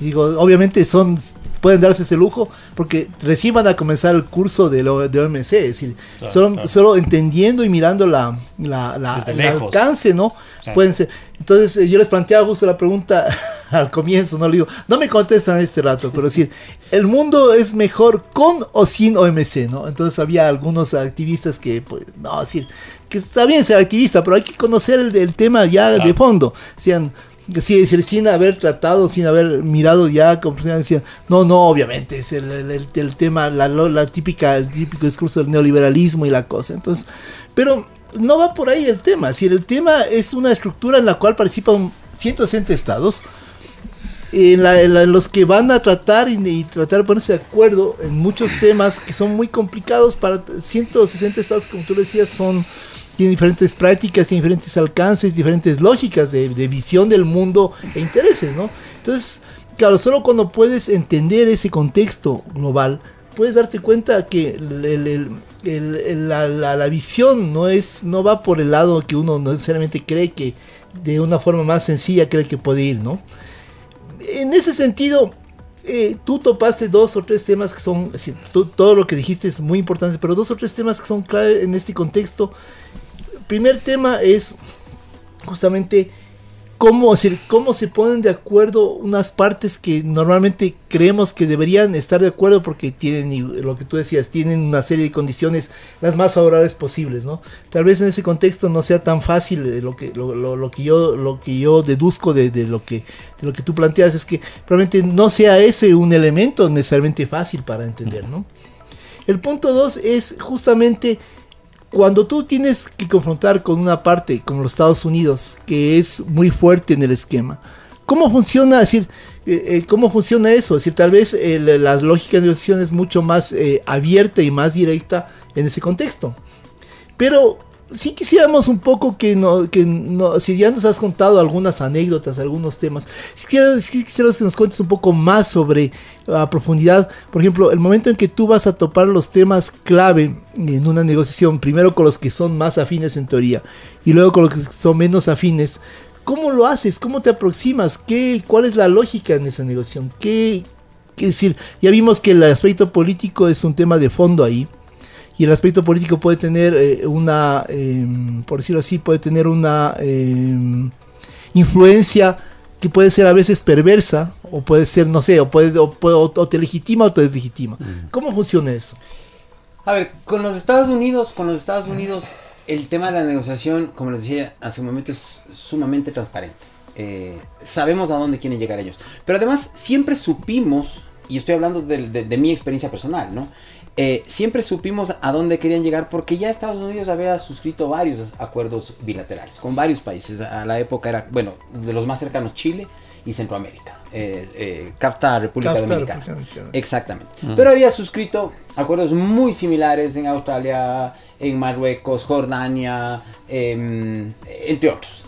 digo, obviamente son, pueden darse ese lujo, porque recién van a comenzar el curso de, lo, de OMC, es decir, solo, solo, entendiendo y mirando la, la, la el alcance, ¿no? Pueden ser. Entonces, yo les planteaba justo la pregunta <laughs> al comienzo no le digo, no me contestan este rato, pero decir, el mundo es mejor con o sin OMC, ¿no? Entonces había algunos activistas que, pues, no, decir, que está bien ser activista, pero hay que conocer el, tema ya de fondo. Decían, Sí, sin haber tratado, sin haber mirado ya, como decían, no, no, obviamente, es el, el, tema, la, la, típica, el típico discurso del neoliberalismo y la cosa. Entonces, pero no va por ahí el tema. Si el tema es una estructura en la cual participan 160 estados, en, los que van a tratar y, tratar de ponerse de acuerdo en muchos temas que son muy complicados para 160 estados, como tú decías, son tienen diferentes prácticas, tienen diferentes alcances, diferentes lógicas de, visión del mundo e intereses, ¿no? Entonces, claro, solo cuando puedes entender ese contexto global, puedes darte cuenta que la, visión no es no va por el lado que uno no necesariamente cree que de una forma más sencilla cree que puede ir, ¿no? En ese sentido, eh, tú topaste dos o tres temas que son, todo lo que dijiste es muy importante, pero dos o tres temas que son clave en este contexto. Primer tema es justamente cómo, cómo se ponen de acuerdo unas partes que normalmente creemos que deberían estar de acuerdo porque tienen, lo que tú decías, tienen una serie de condiciones las más favorables posibles, ¿no? Tal vez en ese contexto no sea tan fácil eh, lo que, lo, que, yo, lo que yo deduzco de, lo que, de lo que tú planteas, es que probablemente no sea ese un elemento necesariamente fácil para entender, ¿no? El punto dos es justamente cuando tú tienes que confrontar con una parte como los Estados Unidos, que es muy fuerte en el esquema, ¿cómo funciona? decir, eh, eh, ¿cómo funciona eso? Es decir, tal vez eh, la lógica de negociación es mucho más abierta y más directa en ese contexto. Pero sí quisiéramos un poco que, no, que no, si ya nos has contado algunas anécdotas, algunos temas, si quisiéramos que nos cuentes un poco más sobre a profundidad, por ejemplo, el momento en que tú vas a topar los temas clave en una negociación, primero con los que son más afines en teoría y luego con los que son menos afines, ¿cómo lo haces? ¿Cómo te aproximas? ¿Qué, ¿Cuál es la lógica en esa negociación? ¿Qué, qué decir? Ya vimos que el aspecto político es un tema de fondo ahí y el aspecto político puede tener eh, una, em, por decirlo así, puede tener una em, influencia que puede ser a veces perversa o puede ser, no sé, o, puede, o, te legitima o te deslegitima. ¿Cómo funciona eso? A ver, con los Estados Unidos, con los Estados Unidos, el tema de la negociación, como les decía hace un momento, es sumamente transparente. Eh, sabemos a dónde quieren llegar ellos. Pero además, siempre supimos, y estoy hablando de mi experiencia personal, ¿no? Eh, siempre supimos a dónde querían llegar porque ya Estados Unidos había suscrito varios acuerdos bilaterales con varios países. A la época era, bueno, de los más cercanos Chile y Centroamérica. Eh, eh CAFTA, República Dominicana. Exactamente. Pero había suscrito acuerdos muy similares en Australia, en Marruecos, Jordania, em, entre otros.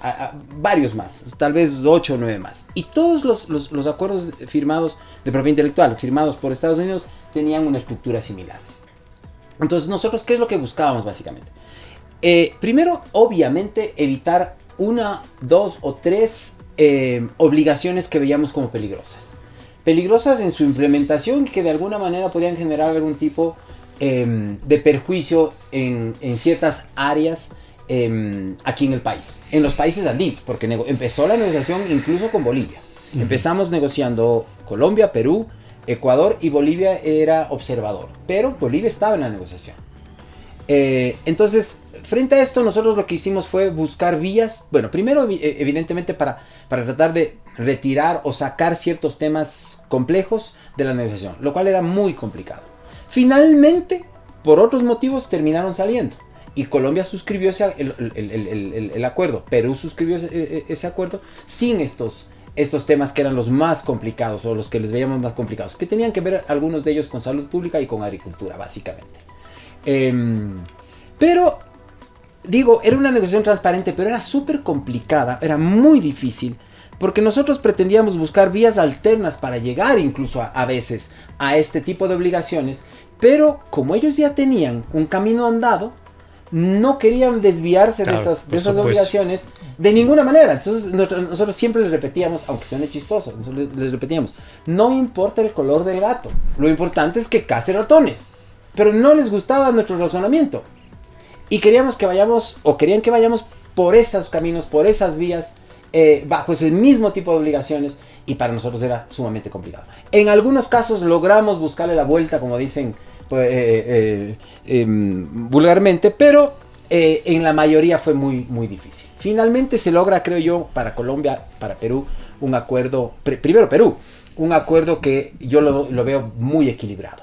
varios más, tal vez ocho o nueve más. Y todos los, los acuerdos firmados de propiedad intelectual, firmados por Estados Unidos, tenían una estructura similar. Entonces nosotros, ¿qué es lo que buscábamos básicamente? Eh, primero, obviamente, evitar una, dos o tres eh, obligaciones que veíamos como peligrosas. Peligrosas en su implementación que de alguna manera podían generar algún tipo em, de perjuicio en, ciertas áreas em, aquí en el país, en los países andinos, porque empezó la negociación incluso con Bolivia. Empezamos negociando Colombia, Perú, Ecuador y Bolivia era observador, pero Bolivia estaba en la negociación. Eh, entonces, frente a esto, nosotros lo que hicimos fue buscar vías, bueno, primero eh, evidentemente para, para tratar de retirar o sacar ciertos temas complejos de la negociación, lo cual era muy complicado. Finalmente, por otros motivos, terminaron saliendo. Y Colombia suscribió ese, el, acuerdo, Perú suscribió ese, ese acuerdo sin estos estos temas que eran los más complicados o los que les veíamos más complicados, que tenían que ver algunos de ellos con salud pública y con agricultura, básicamente. Em, pero, digo, era una negociación transparente, pero era súper complicada, era muy difícil, porque nosotros pretendíamos buscar vías alternas para llegar incluso a veces a este tipo de obligaciones, pero como ellos ya tenían un camino andado, no querían desviarse de esas, de esas obligaciones de ninguna manera. Entonces nosotros, siempre les repetíamos, aunque suene chistoso, les, repetíamos, no importa el color del gato, lo importante es que case ratones. Pero no les gustaba nuestro razonamiento. Y queríamos que vayamos, o querían que vayamos por esos caminos, por esas vías, eh, bajo ese mismo tipo de obligaciones, y para nosotros era sumamente complicado. En algunos casos logramos buscarle la vuelta, como dicen pues, eh, eh, em, vulgarmente, pero eh, en la mayoría fue muy, muy difícil. Finalmente se logra, creo yo, para Colombia, para Perú, un acuerdo, primero Perú, un acuerdo que yo lo, veo muy equilibrado.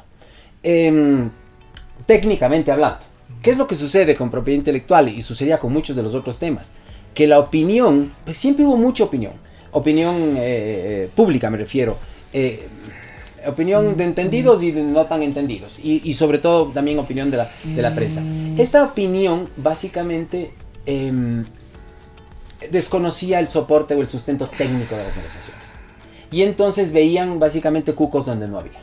Em, técnicamente hablando, ¿qué es lo que sucede con propiedad intelectual y sucedía con muchos de los otros temas? Que la opinión, pues siempre hubo mucha opinión, opinión pública me refiero. Opinión de entendidos y de no tan entendidos. Y, sobre todo también opinión de la, de la prensa. Esta opinión básicamente em, desconocía el soporte o el sustento técnico de las negociaciones. Y entonces veían básicamente cucos donde no había.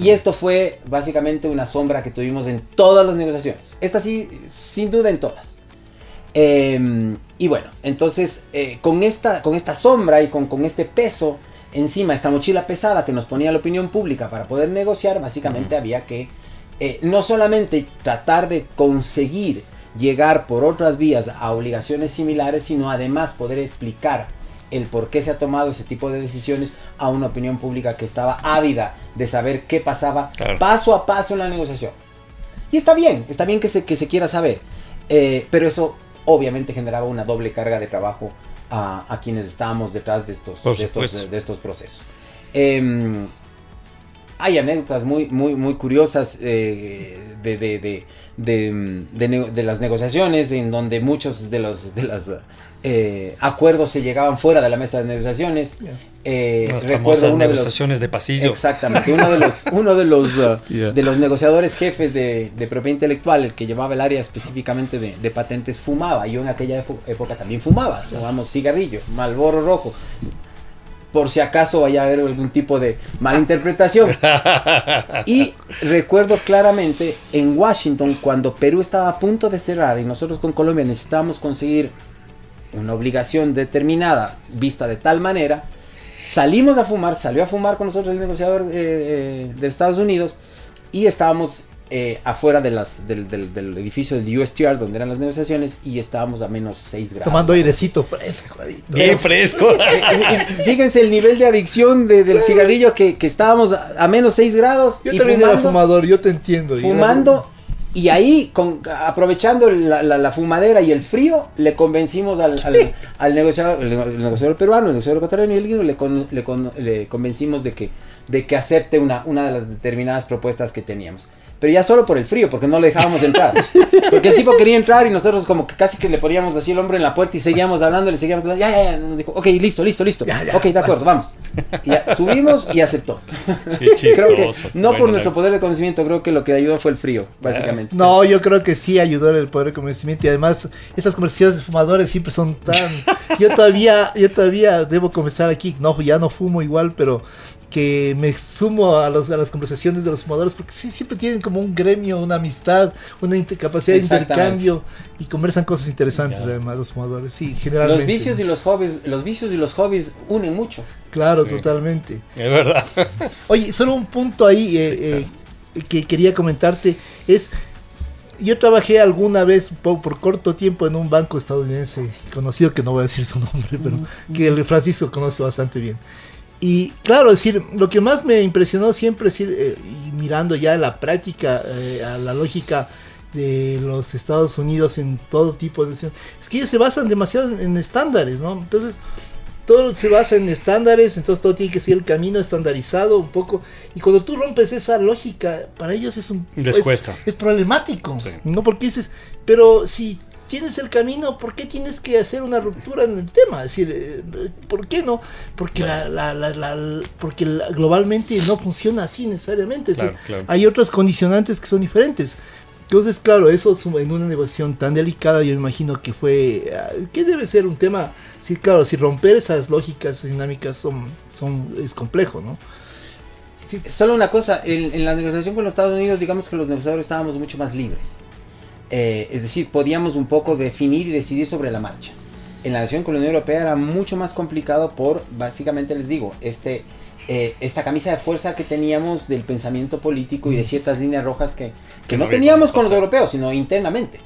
Y esto fue básicamente una sombra que tuvimos en todas las negociaciones. Esta sí, sin duda en todas. Em, y bueno, entonces eh, con, esta, con esta sombra y con, con, este peso encima, esta mochila pesada que nos ponía la opinión pública para poder negociar, básicamente había que eh, no solamente tratar de conseguir llegar por otras vías a obligaciones similares, sino además poder explicar el por qué se ha tomado ese tipo de decisiones a una opinión pública que estaba ávida de saber qué pasaba paso a paso en la negociación. Y está bien, está bien que se, que se quiera saber, eh, pero eso obviamente generaba una doble carga de trabajo a, quienes estábamos detrás de estos, de estos, procesos. Em, hay anécdotas muy, muy, muy curiosas eh, de, de, de, las negociaciones en donde muchos de los de los eh, acuerdos se llegaban fuera de la mesa de negociaciones. Eh, recuerdo una negociaciones de, pasillo. Exactamente. Uno de los, uno de los, <laughs> uh, de los negociadores jefes de, propiedad intelectual, el que llevaba el área específicamente de, patentes, fumaba. Yo en aquella época también fumaba. Tomamos cigarrillo, malboro rojo por si acaso vaya a haber algún tipo de malinterpretación. <laughs> y recuerdo claramente en Washington, cuando Perú estaba a punto de cerrar y nosotros con Colombia necesitábamos conseguir una obligación determinada vista de tal manera, salimos a fumar, salió a fumar con nosotros el negociador eh, eh, de Estados Unidos y estábamos eh, afuera de las, del, del, edificio del USTR donde eran las negociaciones y estábamos a menos 6 grados. Tomando airecito fresco. Bien fresco. <laughs> Fíjense el nivel de adicción del cigarrillo que, que, estábamos a, menos 6 grados. Yo también era fumador, yo te entiendo. Fumando y ahí, con, aprovechando la, fumadera y el frío, le convencimos al, al, negociador, el, negociador peruano, el negociador ecuatoriano y el gringo, le, le, le, convencimos de que, de que acepte una, una de las determinadas propuestas que teníamos pero ya solo por el frío, porque no le dejábamos entrar. <laughs> Porque el tipo quería entrar y nosotros como que casi que le poníamos así el hombre en la puerta y seguíamos hablando, le seguíamos hablando, ya, ya, ya, nos dijo, ok, listo, listo, listo, ok, de acuerdo, vamos. Y subimos y aceptó. creo que no por nuestro poder de conocimiento, creo que lo que ayudó fue el frío, básicamente. No, yo creo que sí ayudó el poder de conocimiento y además esas conversaciones de fumadores siempre son tan... Yo todavía, yo todavía debo confesar aquí, no, ya no fumo igual, pero que me sumo a, los, a las conversaciones de los fumadores porque sí, siempre tienen como un gremio, una amistad, una capacidad de intercambio y conversan cosas interesantes además los fumadores, sí, generalmente. Los vicios y los hobbies, los vicios y los hobbies unen mucho. Claro, totalmente. Es verdad. <laughs> Oye, solo un punto ahí eh, eh, que quería comentarte es yo trabajé alguna vez por, por, corto tiempo en un banco estadounidense conocido, que no voy a decir su nombre, pero que el Francisco conoce bastante bien. Y claro, decir, lo que más me impresionó siempre, decir, eh, mirando ya la práctica, eh, a la lógica de los Estados Unidos en todo tipo de es que ellos se basan demasiado en, estándares, ¿no? Entonces, todo se basa en estándares, entonces todo tiene que ser el camino estandarizado un poco. Y cuando tú rompes esa lógica, para ellos es un... Les cuesta. Es problemático, ¿no? Porque dices, pero si tienes el camino, ¿por qué tienes que hacer una ruptura en el tema? Es decir, eh, ¿por qué no? Porque, la, la, la, porque globalmente no funciona así necesariamente. Hay otros condicionantes que son diferentes. Entonces, claro, eso en una negociación tan delicada, yo imagino que fue, ah, que debe ser un tema, sí, claro, si romper esas lógicas dinámicas son, son, es complejo, ¿no? Solo una cosa, en, en la negociación con los Estados Unidos, digamos que los negociadores estábamos mucho más libres. Eh, es decir, podíamos un poco definir y decidir sobre la marcha. En la relación con la Unión Europea era mucho más complicado por, básicamente les digo, este, eh, esta camisa de fuerza que teníamos del pensamiento político y de ciertas líneas rojas que, que, no, teníamos con los europeos, sino internamente.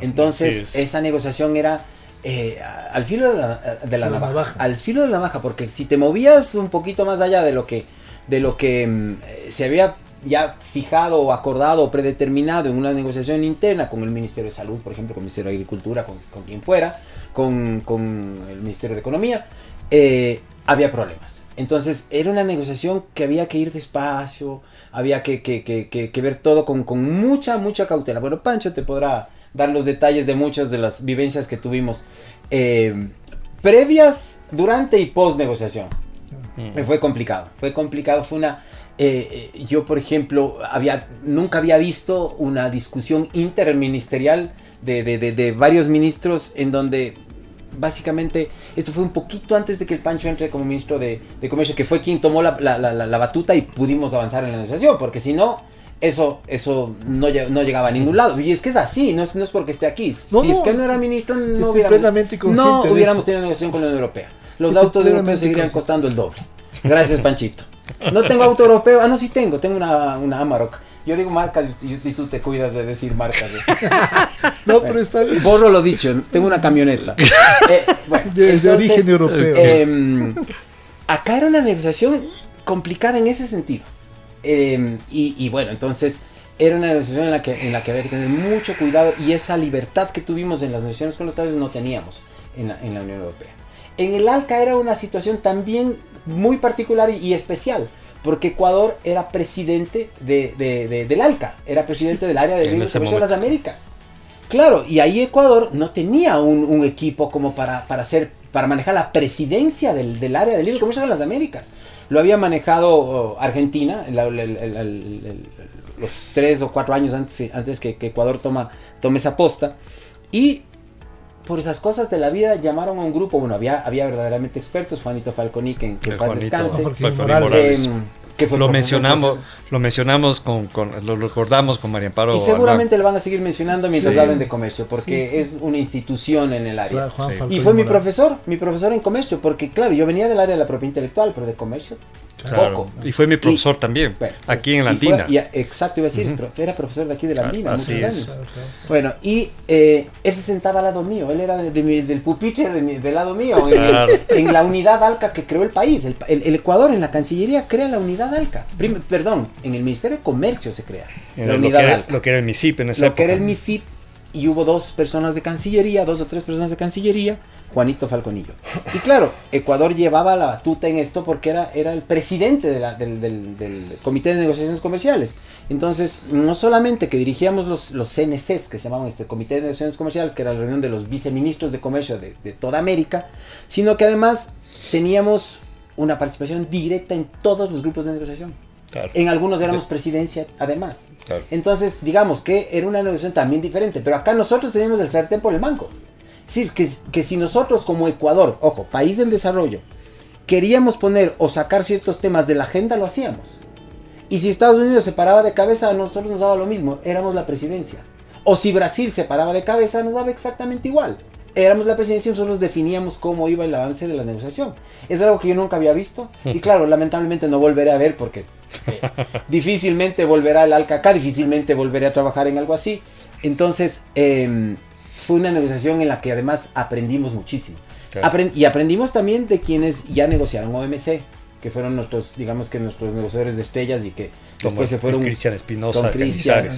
Entonces, esa negociación era eh, al filo de la, navaja, Al filo de la navaja, porque si te movías un poquito más allá de lo que, de lo que mm, se había ya fijado o acordado o predeterminado en una negociación interna con el Ministerio de Salud, por ejemplo, con el Ministerio de Agricultura, con, quien fuera, con, el Ministerio de Economía, eh, había problemas. Entonces era una negociación que había que ir despacio, había que, que, ver todo con, mucha, mucha cautela. Bueno, Pancho te podrá dar los detalles de muchas de las vivencias que tuvimos. Eh, previas, durante y post negociación. Fue complicado, fue complicado, fue una... eh, eh, yo, por ejemplo, había, nunca había visto una discusión interministerial de, de- de- de varios ministros en donde básicamente esto fue un poquito antes de que el Pancho entre como ministro de, de Comercio, que fue quien tomó la, la- la- batuta y pudimos avanzar en la negociación, porque si no, eso, eso no, no llegaba a ningún lado. Y es que es así, no es, no es porque esté aquí. No, si es que él no era ministro, no hubiéramos, no hubiéramos tenido negociación con la Unión Europea. Los Estoy autos europeos seguirían consciente. costando el doble. Gracias, <laughs> Panchito. No tengo auto europeo. Ah, no, sí tengo. Tengo una, una Amarok. Yo digo marcas y, y tú te cuidas de decir marcas. ¿eh? <laughs> No, pero está bien. Borro lo dicho, tengo una camioneta. <laughs> Eh, bueno, De, origen europeo. em, acá era una negociación complicada en ese sentido. Em, y, y bueno, entonces era una negociación en la, que, en la que había que tener mucho cuidado y esa libertad que tuvimos en las negociaciones con los Estados Unidos no teníamos en la, en la Unión Europea. En el ALCA era una situación también muy particular y, y especial, porque Ecuador era presidente de, de- de- del ALCA, era presidente del área de <laughs> libre comercio de las. Américas. Claro, y ahí Ecuador no tenía un, un equipo como para, para hacer, para manejar la presidencia del, del área de libre comercio de las Américas. Lo había manejado oh, Argentina, el- el- el- el- el- los tres o cuatro años antes, antes que, que Ecuador toma, tome esa posta. Y por esas cosas de la vida llamaron a un grupo, bueno, había, había verdaderamente expertos, Juanito Falconi, que, en que paz Juanito. descanse. Em, que fue Lo mencionamos, profesor. lo mencionamos con, con- lo recordamos con María Amparo. Y seguramente lo van a seguir mencionando mientras Sí. hablen de comercio, porque Sí, sí. es una institución en el área. Claro, Y fue mi profesor, mi profesor en comercio, porque claro, yo venía del área de la propiedad intelectual, pero de comercio, Claro. poco. Y fue mi profesor también, Bueno, aquí en la y fue- Andina. y exacto, iba a decir, Ujú. pero era profesor de aquí de la Andina, así muchos años. Claro, claro. Bueno, y eh, él se sentaba al lado mío, él era de- de del pupitre de mi- del lado mío, en, Claro. en la unidad ALCA que creó el país. El, el- el Ecuador en la Cancillería crea la unidad ALCA. Prim- perdón, en el Ministerio de Comercio se crea Era la lo, que unidad era, lo que era el MISIP en esa Lo que era el época. MISIP y hubo dos personas de Cancillería, dos o tres personas de Cancillería, Juanito Falconillo. Y claro, Ecuador llevaba la batuta en esto porque era, era el presidente de la- del, del- del Comité de Negociaciones Comerciales. Entonces, no solamente que dirigíamos los, los CNCs, que se llamaban este Comité de Negociaciones Comerciales, que era la reunión de los viceministros de comercio de, de toda América, sino que además teníamos una participación directa en todos los grupos de negociación. Claro, En algunos éramos presidencia además. claro. Entonces, digamos que era una negociación también diferente, pero acá nosotros teníamos el sartén por el mango. Es decir, que, que si nosotros como Ecuador, ojo, país en desarrollo, queríamos poner o sacar ciertos temas de la agenda, lo hacíamos. Y si Estados Unidos se paraba de cabeza, a nosotros nos daba lo mismo, éramos la presidencia. O si Brasil se paraba de cabeza, nos daba exactamente igual. Éramos la presidencia y nosotros definíamos cómo iba el avance de la negociación. Es algo que yo nunca había visto y claro, <laughs> lamentablemente no volveré a ver porque eh, difícilmente volverá el ALCA acá, difícilmente volveré a trabajar en algo así. Entonces, em, fue una negociación en la que además aprendimos muchísimo. Claro. Y aprendimos también de quienes ya negociaron OMC, que fueron nuestros, digamos que nuestros negociadores de estrellas y que Como después se fueron. Cristian Espinosa, Cristian.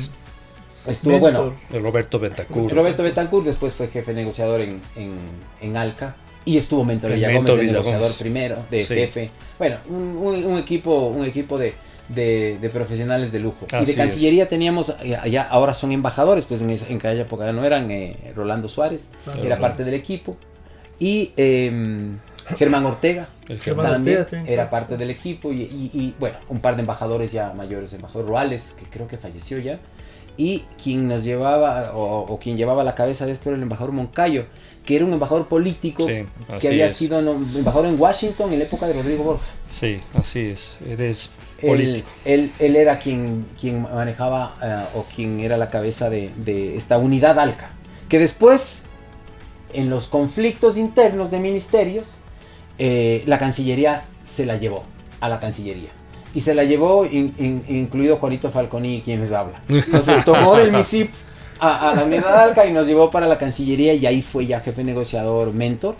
Estuvo Mentor. bueno. el Roberto Bentancur. Roberto Betancourt después fue jefe negociador en, en, en Alca. Y estuvo Mentor Villagómez Mentor de Villagómez. negociador primero, de Sí. jefe. Bueno, un, un- un equipo, un equipo de, de, de profesionales de lujo. y de es. Cancillería teníamos, eh, allá ahora son embajadores, pues en, esa- en aquella época no eran eh, Rolando Suárez, Rolando era Suárez. parte del equipo. Y em, Germán Ortega, El Germán también Ortega era claro. parte del equipo y, y- y, bueno, un par de embajadores ya mayores, embajador Ruales, que creo que falleció ya, y quien nos llevaba, o, o quien llevaba la cabeza de esto era el embajador Moncayo, que era un embajador político Sí, que había es. sido embajador en Washington en la época de Rodrigo Borja. Sí, así es. Eres Él, él, él era quien, quien manejaba eh, o quien era la cabeza de, de esta unidad ALCA, que después, en los conflictos internos de ministerios, eh, la Cancillería se la llevó a la Cancillería. Y se la llevó, in- in- incluido Juanito Falconi, quien les habla. Entonces <laughs> tomó del MISIP a, a la unidad ALCA y nos llevó para la Cancillería y ahí fue ya jefe negociador, mentor.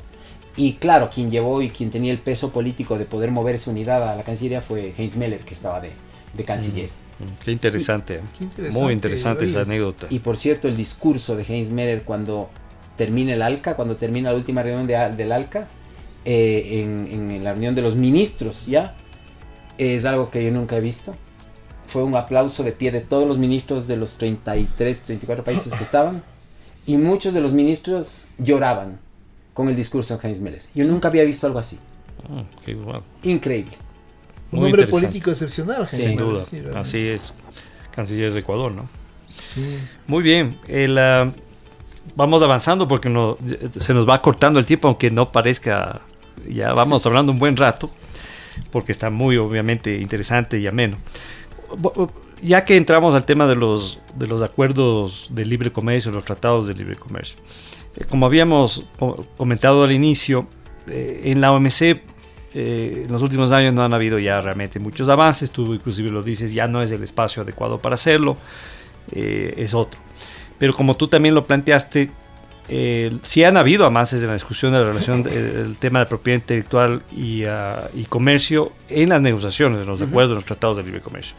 Y claro, quien llevó y quien tenía el peso político de poder mover esa unidad a la Cancillería fue Heinz Meller, que estaba de, de canciller. Mm, Qué interesante. Qué interesante, Muy interesante esa anécdota. Y por cierto, el discurso de Heinz Meller cuando termina el ALCA, cuando termina la última reunión de, del ALCA, eh, en, en la reunión de los ministros, ¿ya? Es algo que yo nunca he visto. Fue un aplauso de pie de todos los ministros de los 33, 34 países que estaban. Y muchos de los ministros lloraban. Con el discurso de Heinz Miller. Yo nunca había visto algo así. Ah, qué. Increíble. Un Muy hombre político excepcional, Sin duda. sí. Así es. Canciller de Ecuador, ¿no? Sí. Muy bien. El, ah, vamos avanzando porque no, se nos va cortando el tiempo, aunque no parezca. Ya vamos hablando un buen rato, porque está muy, obviamente, interesante y ameno. Ya que entramos al tema de los, de los acuerdos de libre comercio, los tratados de libre comercio. Como habíamos co- comentado al inicio, eh, en la OMC eh, en los últimos años no han habido ya realmente muchos avances. Tú inclusive lo dices, ya no es el espacio adecuado para hacerlo, eh, es otro. Pero como tú también lo planteaste, eh, sí han habido avances en la discusión de la relación <laughs> del tema de propiedad intelectual y, ah, y comercio en las negociaciones, en los acuerdos, en los tratados de libre comercio.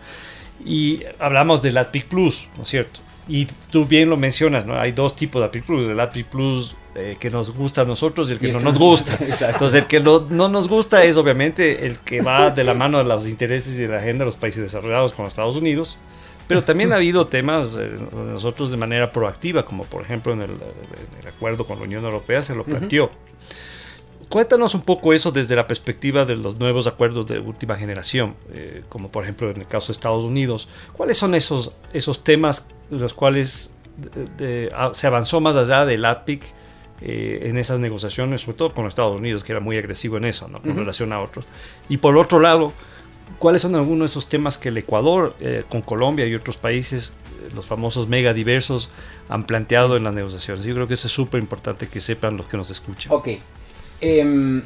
Y hablamos del ATPIC Plus, ¿no es cierto? Y tú bien lo mencionas, ¿no? Hay dos tipos de ATPIC Plus, el ATPIC Plus eh, que nos gusta a nosotros y el que Y no nos no- gusta. <laughs> Exacto. Entonces, el que no, no nos gusta es obviamente el que va de la mano de los intereses y de la agenda de los países desarrollados con los Estados Unidos. Pero también ha habido temas eh, nosotros de manera proactiva, como por ejemplo en el, en el acuerdo con la Unión Europea se lo planteó. Cuéntanos un poco eso desde la perspectiva de los nuevos acuerdos de última generación, eh, como por ejemplo en el caso de Estados Unidos. ¿Cuáles son esos, esos temas en los cuales de- de- a- se avanzó más allá del APIC eh, en esas negociaciones, sobre todo con Estados Unidos, que era muy agresivo en eso, ¿no? con Ujú. relación a otros? Y por otro lado, ¿cuáles son algunos de esos temas que el Ecuador, eh, con Colombia y otros países, eh, los famosos mega diversos, han planteado en las negociaciones? Yo creo que eso es súper importante que sepan los que nos escuchan. Ok. Em,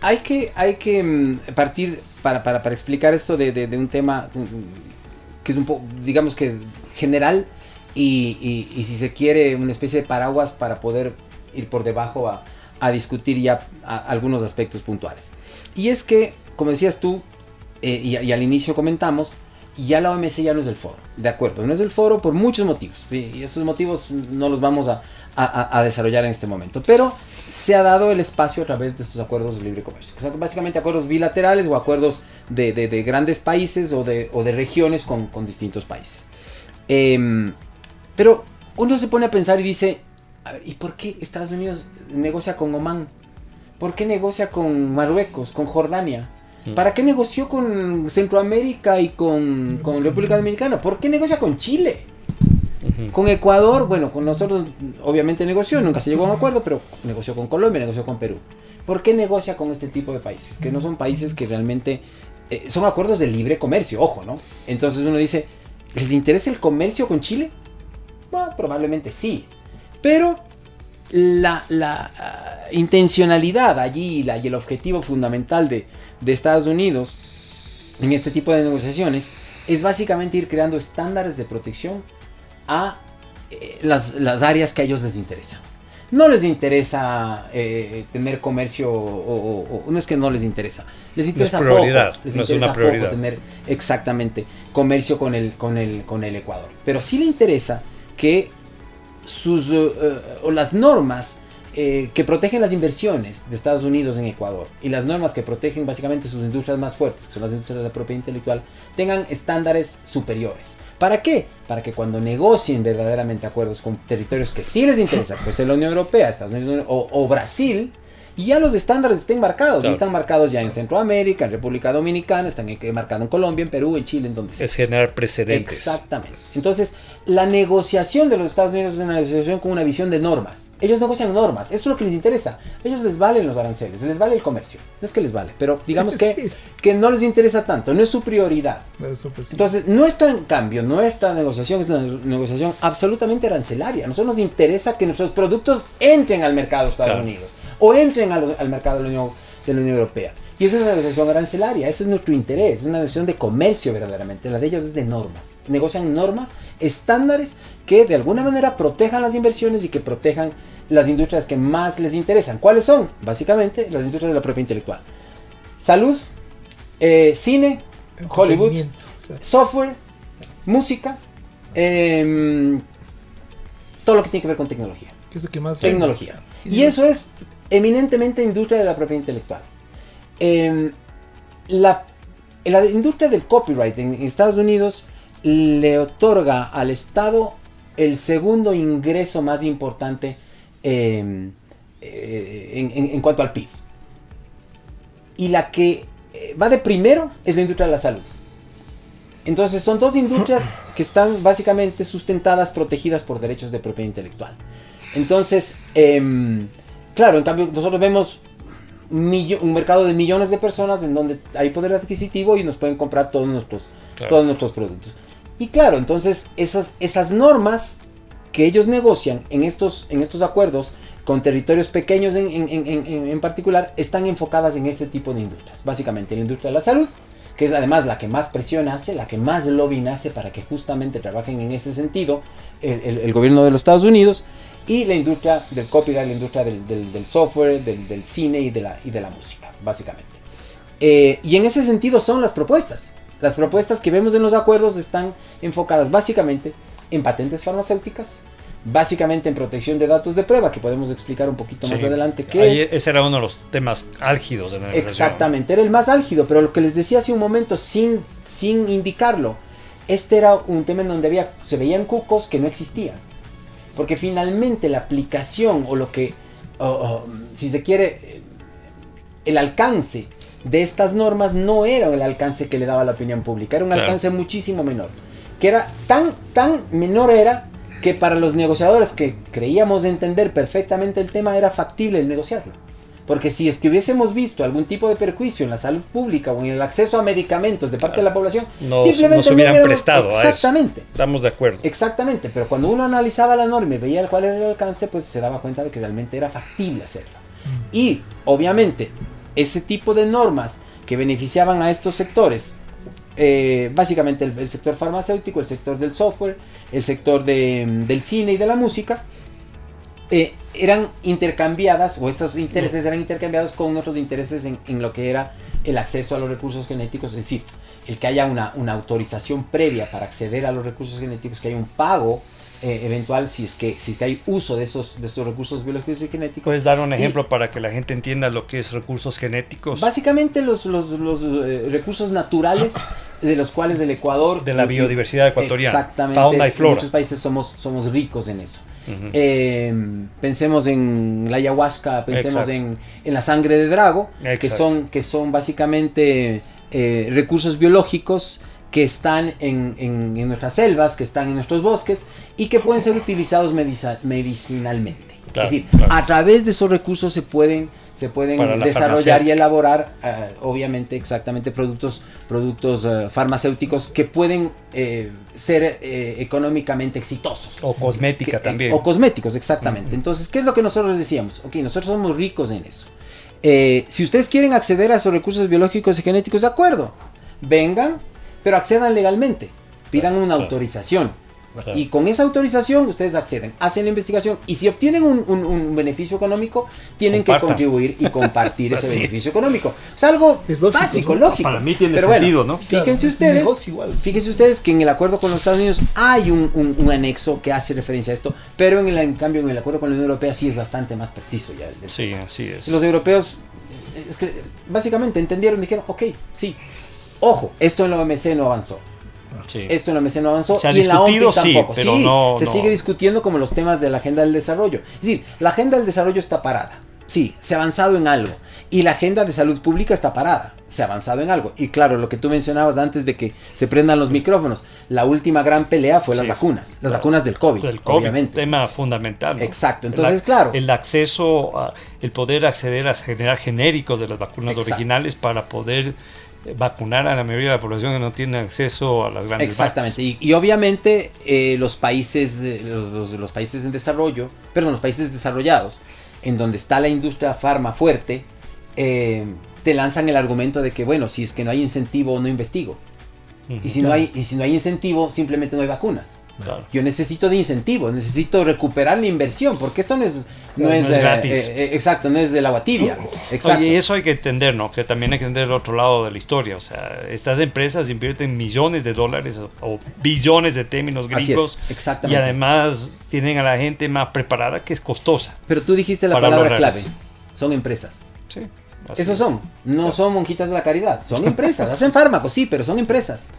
hay que, hay que mm, partir para, para, para explicar esto de, de- de un tema mm, que es un poco, digamos que general y, y- y si se quiere una especie de paraguas para poder ir por debajo a, a discutir ya a- algunos aspectos puntuales. Y es que, como decías tú, eh, y, y al inicio comentamos, ya la OMC ya no es el foro, de acuerdo, no es el foro por muchos motivos, y esos motivos no los vamos a- a desarrollar en este momento, pero se ha dado el espacio a través de estos acuerdos de libre comercio, que son básicamente acuerdos bilaterales o acuerdos de, de- de grandes países o de, o de regiones con, con distintos países. Em, pero uno se pone a pensar y dice, a ver, ¿y por qué Estados Unidos negocia con Oman? ¿Por qué negocia con Marruecos, con Jordania? Mm. ¿Para qué negoció con Centroamérica y con, con República Dominicana? ¿Por qué negocia con Chile? Con Ecuador, bueno, con nosotros obviamente negoció, nunca se llegó a un acuerdo, pero negoció con Colombia, negoció con Perú. ¿Por qué negocia con este tipo de países? Que no son países que realmente eh, son acuerdos de libre comercio, ojo, ¿no? Entonces uno dice, ¿les interesa el comercio con Chile? Bueno, probablemente sí, pero la, ah, intencionalidad allí y el objetivo fundamental de Estados Unidos en este tipo de negociaciones es básicamente ir creando estándares de protección a eh, las, las áreas que a ellos les interesa. No les interesa eh, tener comercio, o, o- o- no es que no les interesa, les interesa prioridad, poco, les no es interesa una prioridad. poco tener exactamente comercio con el, con el, con el Ecuador. Pero sí le interesa que sus, eh, o las normas eh, que protegen las inversiones de Estados Unidos en Ecuador y las normas que protegen básicamente sus industrias más fuertes, que son las industrias de la propiedad intelectual, tengan estándares superiores. ¿Para qué? Para que cuando negocien verdaderamente acuerdos con territorios que sí les interesa, pues la Unión Europea, Estados Unidos o Brasil, y ya los estándares estén marcados, Claro. y están marcados ya en Centroamérica, en República Dominicana, están marcados en Colombia, en Perú, en Chile, en donde sea. Es generar precedentes. Exactamente. Entonces, la negociación de los Estados Unidos es una negociación con una visión de normas. Ellos negocian normas, eso es lo que les interesa. A ellos les valen los aranceles, les vale el comercio. No es que les vale, pero digamos <laughs> que, que no les interesa tanto, no es su prioridad. Entonces, nuestra, en cambio, nuestra negociación es una negociación absolutamente arancelaria. A nosotros nos interesa que nuestros productos entren al mercado de Estados Claro. Unidos o entren al, al mercado de la, Unión, de la Unión Europea. Y es una negociación arancelaria, ese es nuestro interés, es una negociación de comercio verdaderamente. La de ellos es de normas. Negocian normas, estándares que de alguna manera protejan las inversiones y que protejan las industrias que más les interesan. ¿Cuáles son? Básicamente las industrias de la propiedad intelectual. Salud, eh, cine, Hollywood, claro. software, música, em, todo lo que tiene que ver con tecnología. Que es lo que más Tecnología. Y eso es eminentemente industria de la propiedad intelectual. Em, la, la industria del copyright en Estados Unidos le otorga al Estado el segundo ingreso más importante em, eh, en, en, cuanto al PIB. Y la que eh, va de primero es la industria de la salud. Entonces son dos industrias <clears throat> que están básicamente sustentadas, protegidas por derechos de propiedad intelectual. Entonces, em, claro, en cambio nosotros vemos un mercado de millones de personas en donde hay poder adquisitivo y nos pueden comprar todos nuestros, todos nuestros productos. Y claro, entonces esas, esas normas que ellos negocian en estos, en estos acuerdos con territorios pequeños en, en, particular están enfocadas en ese tipo de industrias. Básicamente la industria de la salud, que es además la que más presión hace, la que más lobbying hace para que justamente trabajen en ese sentido el, el gobierno de los Estados Unidos y la industria del copyright, la industria del, del, software, del, del, cine y de, la, y de la música, básicamente. Eh, y en ese sentido son las propuestas. Las propuestas que vemos en los acuerdos están enfocadas básicamente en patentes farmacéuticas, básicamente en protección de datos de prueba, que podemos explicar un poquito más adelante qué es. Ese era uno de los temas álgidos de la Exactamente, era el más álgido, pero lo que les decía hace un momento sin, sin indicarlo, este era un tema en donde había, se veían cucos que no existían. Porque finalmente la aplicación o lo que, si se quiere, el alcance de estas normas no era el alcance que le daba la opinión pública, era un alcance muchísimo menor. Que era tan, tan menor era que para los negociadores que creíamos entender perfectamente el tema era factible el negociarlo. Porque si es que hubiésemos visto algún tipo de perjuicio en la salud pública o en el acceso a medicamentos de parte de la población, simplemente no se hubieran prestado exactamente, Estamos de acuerdo. Exactamente, pero cuando uno analizaba la norma y veía cuál era el alcance, pues se daba cuenta de que realmente era factible hacerlo. Mm. Y obviamente ese tipo de normas que beneficiaban a estos sectores, eh, básicamente el, sector farmacéutico, el sector del software, el sector del cine y de la música, eh, eran intercambiadas, o esos intereses eran intercambiados con otros intereses en, lo que era el acceso a los recursos genéticos, es decir, el que haya una, una autorización previa para acceder a los recursos genéticos, que haya un pago eh, eventual si es que si es que hay uso de esos de estos recursos biológicos y genéticos. ¿Puedes dar un ejemplo para que la gente entienda lo que es recursos genéticos? Básicamente los, los, los eh, recursos naturales de los cuales el Ecuador... De la biodiversidad ecuatoriana. Exactamente. Fauna y flora. Muchos países somos, somos ricos en eso. Eh, pensemos en la ayahuasca, pensemos en, en, la sangre de drago, que son, que son básicamente eh, recursos biológicos que están en, en, nuestras selvas, que están en nuestros bosques y que pueden ser utilizados medicinalmente. Es decir, a través de esos recursos se pueden se pueden desarrollar y elaborar, eh, obviamente, exactamente productos, productos eh, farmacéuticos que pueden eh, ser económicamente exitosos. O cosmética también. o cosméticos, exactamente. Entonces, ¿qué es lo que nosotros decíamos? Ok, nosotros somos ricos en eso. si ustedes quieren acceder a esos recursos biológicos y genéticos, de acuerdo, vengan, pero accedan legalmente, pidan una autorización y con esa autorización ustedes acceden, hacen la investigación y si obtienen un, beneficio económico, tienen que contribuir y compartir <laughs> ese beneficio económico. Es algo básico, lógico. Para mí tiene sentido, ¿no? Fíjense ustedes, fíjense ustedes que en el acuerdo con los Estados Unidos hay un, anexo que hace referencia a esto, pero en, el, en cambio en el acuerdo con la Unión Europea sí es bastante más preciso ya. Sí, así es. Los europeos es que básicamente entendieron, dijeron, ok, sí, ojo, esto en la OMC no avanzó esto en la MEC no avanzó. Se ha y discutido, en la tampoco. Sí, pero no, se sigue discutiendo como los temas de la agenda del desarrollo. Es decir, la agenda del desarrollo está parada. Sí, se ha avanzado en algo. Y la agenda de salud pública está parada. Se ha avanzado en algo. Y claro, lo que tú mencionabas antes de que se prendan los micrófonos, la última gran pelea fue las vacunas. Las vacunas del COVID, el COVID, obviamente. Tema fundamental. Exacto. Entonces, claro. El acceso, el poder acceder a generar genéricos de las vacunas originales para poder vacunar a la mayoría de la población que no tiene acceso a las grandes Exactamente, y, obviamente eh, los países, eh, los, países en desarrollo, perdón, los países desarrollados, en donde está la industria farma fuerte, eh, te lanzan el argumento de que, bueno, si es que no hay incentivo, no investigo. y, si no hay, y si no hay incentivo, simplemente no hay vacunas. Yo necesito de incentivos, necesito recuperar la inversión, porque esto no es, no, es, gratis. Eh, eh, exacto, no es del agua tibia. Exacto. y eso hay que entender, ¿no? Que también hay que entender el otro lado de la historia. O sea, estas empresas invierten millones de dólares o, billones de términos gringos. exactamente. Y además tienen a la gente más preparada que es costosa. Pero tú dijiste la palabra clave. Son empresas. Sí. Esos son, no son monjitas de la caridad, son <laughs> empresas, hacen fármacos, sí, pero son empresas.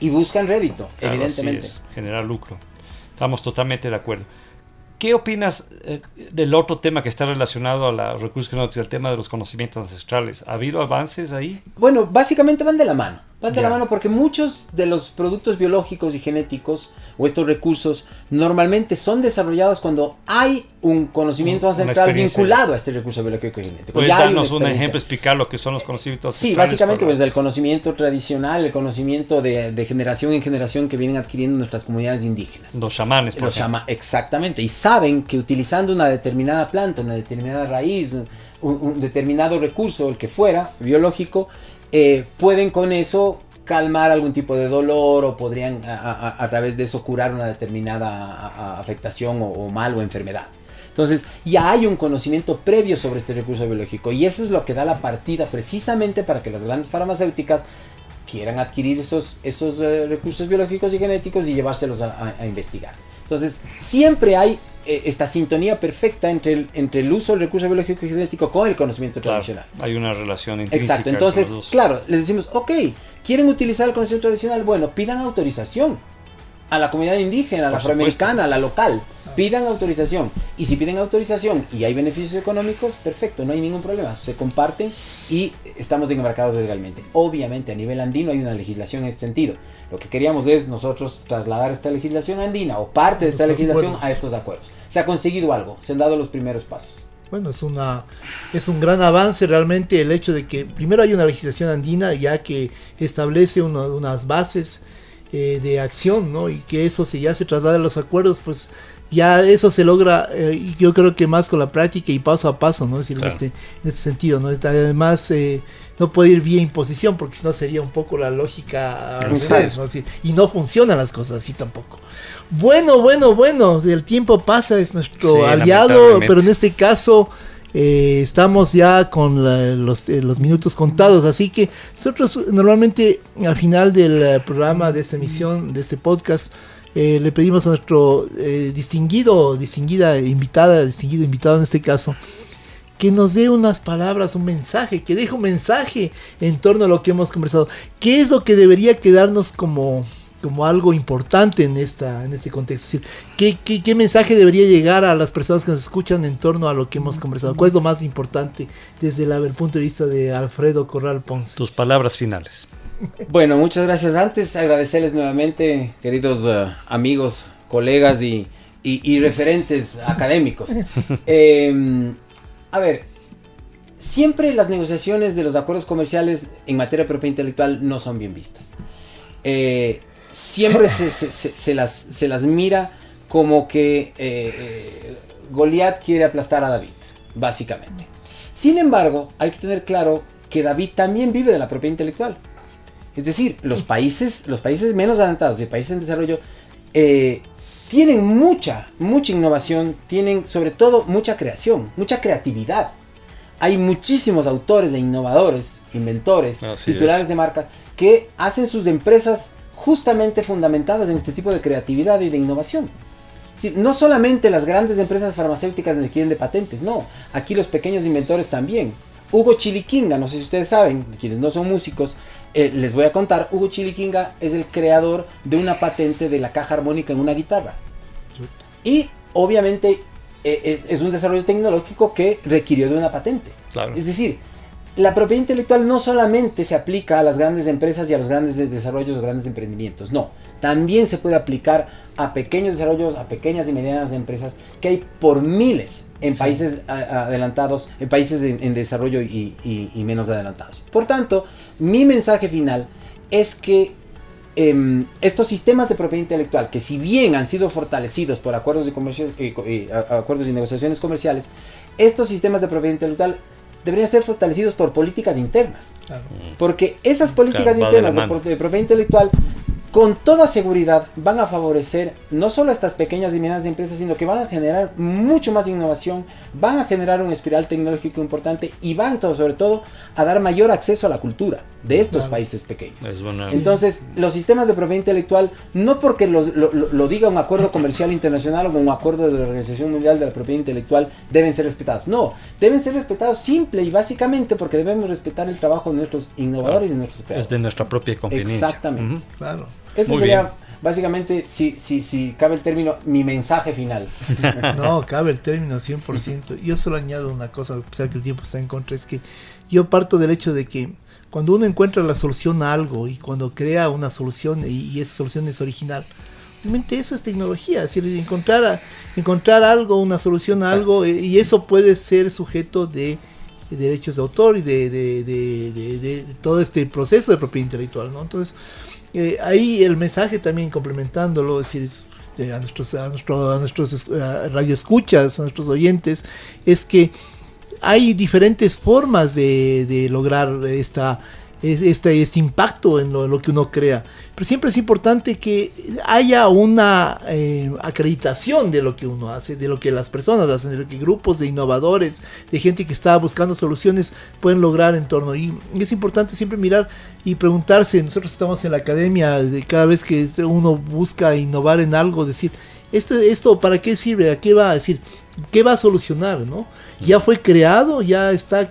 Y buscan rédito, evidentemente. generar lucro. Estamos totalmente de acuerdo. ¿Qué opinas eh, del otro tema que está relacionado a los recursos genéticos, el tema de los conocimientos ancestrales? ¿Ha habido avances ahí? Bueno, básicamente van de la mano. Van de la mano porque muchos de los productos biológicos y genéticos o estos recursos normalmente son desarrollados cuando hay un conocimiento ancestral vinculado a este recurso biológico y genético. ¿Puedes darnos un ejemplo, explicar lo que son los conocimientos Sí, básicamente pues el conocimiento tradicional, el conocimiento de, generación en generación que vienen adquiriendo nuestras comunidades indígenas. Los chamanes, por Los exactamente. Y saben que utilizando una determinada planta, una determinada raíz, un determinado recurso, el que fuera, biológico, eh, pueden con eso calmar algún tipo de dolor o podrían a, través de eso curar una determinada afectación o, mal o enfermedad. Entonces ya hay un conocimiento previo sobre este recurso biológico y eso es lo que da la partida precisamente para que las grandes farmacéuticas quieran adquirir esos, esos eh, recursos biológicos y genéticos y llevárselos a investigar. Entonces siempre hay esta sintonía perfecta entre el, entre el uso del recurso biológico y genético con el conocimiento tradicional. Hay una relación intrínseca. Exacto, entonces, claro, les decimos, ok, ¿quieren utilizar el conocimiento tradicional? Bueno, pidan autorización a la comunidad indígena, a la afroamericana, a la local. Pidan autorización. Y si piden autorización y hay beneficios económicos, perfecto, no hay ningún problema. Se comparten y estamos embarcados legalmente. Obviamente a nivel andino hay una legislación en este sentido. Lo que queríamos es nosotros trasladar esta legislación andina o parte de esta legislación a estos acuerdos. Se ha conseguido algo, se han dado los primeros pasos. Bueno, es, una, es un gran avance realmente el hecho de que primero hay una legislación andina ya que establece unas bases eh, de acción, ¿no? Y que eso se ya se traslada a los acuerdos, pues ya eso se logra, eh, yo creo que más con la práctica y paso a paso, ¿no? Es decir, en, este, en este sentido, ¿no? Además, eh, no puede ir vía imposición, porque si no sería un poco la lógica ¿no? y no funcionan las cosas así tampoco. Bueno, bueno, bueno, el tiempo pasa, es nuestro aliado, pero en este caso eh, estamos ya con los, eh, los, minutos contados, así que nosotros normalmente al final del eh, programa de esta emisión, de este podcast, le pedimos a nuestro distinguido, distinguida invitada, distinguido invitado en este caso, que nos dé unas palabras, un mensaje, que deje un mensaje en torno a lo que hemos conversado. ¿Qué es lo que debería quedarnos como como algo importante en, esta, en este contexto. ¿qué, qué, mensaje debería llegar a las personas que nos escuchan en torno a lo que hemos conversado? ¿Cuál es lo más importante desde el, punto de vista de Alfredo Corral Ponce? Tus palabras finales. <laughs> Bueno, muchas gracias. Antes agradecerles nuevamente, queridos uh, amigos, colegas y, y, referentes académicos. <laughs> Em, a ver, siempre las negociaciones de los acuerdos comerciales en materia de propiedad intelectual no son bien vistas. Eh, siempre se, las, se las mira como que eh, eh, Goliat quiere aplastar a David, básicamente. Sin embargo, hay que tener claro que David también vive de la propiedad intelectual. Es decir, los países, los países menos adelantados y países en desarrollo eh, tienen mucha, mucha innovación, tienen sobre todo mucha creación, mucha creatividad. Hay muchísimos autores e innovadores, inventores, titulares de marcas que hacen sus empresas justamente fundamentadas en este tipo de creatividad y de innovación. no solamente las grandes empresas farmacéuticas quieren de patentes, no, aquí los pequeños inventores también. Hugo Chiliquinga, no sé si ustedes saben, quienes no son músicos, eh, les voy a contar, Hugo Chiliquinga es el creador de una patente de la caja armónica en una guitarra. Y obviamente eh, es, un desarrollo tecnológico que requirió de una patente. Es decir, la propiedad intelectual no solamente se aplica a las grandes empresas y a los grandes desarrollos, los grandes emprendimientos, no, también se puede aplicar a pequeños desarrollos, a pequeñas y medianas empresas que hay por miles en países adelantados, en países en, desarrollo y, menos adelantados. Por tanto, mi mensaje final es que em, estos sistemas de propiedad intelectual, que si bien han sido fortalecidos por acuerdos, de comercio, eh, acuerdos y negociaciones comerciales, estos sistemas de propiedad intelectual deberían ser fortalecidos por políticas internas. Porque esas políticas internas de, de, propiedad intelectual con toda seguridad van a favorecer no solo a estas pequeñas y medianas empresas, sino que van a generar mucho más innovación, van a generar un espiral tecnológico importante y van todo, sobre todo a dar mayor acceso a la cultura de estos países pequeños. Entonces, los sistemas de propiedad intelectual, no porque lo, lo, diga un acuerdo comercial internacional o un acuerdo de la Organización Mundial de la Propiedad Intelectual, deben ser respetados. No, deben ser respetados simple y básicamente porque debemos respetar el trabajo de nuestros innovadores y nuestros creadores. Es de nuestra propia conveniencia. Exactamente. Claro. Ese sería básicamente, si, si, si cabe el término, mi mensaje final. <laughs> No, cabe el término 100%. Yo solo añado una cosa, a pesar que el tiempo está en contra, es que yo parto del hecho de que cuando uno encuentra la solución a algo y cuando crea una solución y, esa solución es original, realmente eso es tecnología, es decir, encontrar, encontrar algo, una solución a algo, eh, y eso puede ser sujeto de, derechos de autor y de, de, todo este proceso de propiedad intelectual, ¿no? Entonces, eh, ahí el mensaje también complementándolo, decir, este, a nuestros, a, nuestro, a nuestros radioescuchas, a nuestros oyentes, es que hay diferentes formas de lograr esta, este, este impacto en lo, que uno crea. Pero siempre es importante que haya una eh, acreditación de lo que uno hace, de lo que las personas hacen, de lo que grupos de innovadores, de gente que está buscando soluciones pueden lograr en torno. Y es importante siempre mirar y preguntarse, nosotros estamos en la academia, cada vez que uno busca innovar en algo, decir, ¿esto, esto para qué sirve? ¿A qué va a decir? ¿Qué va a solucionar? ¿no? ¿Ya fue creado? ¿Ya está?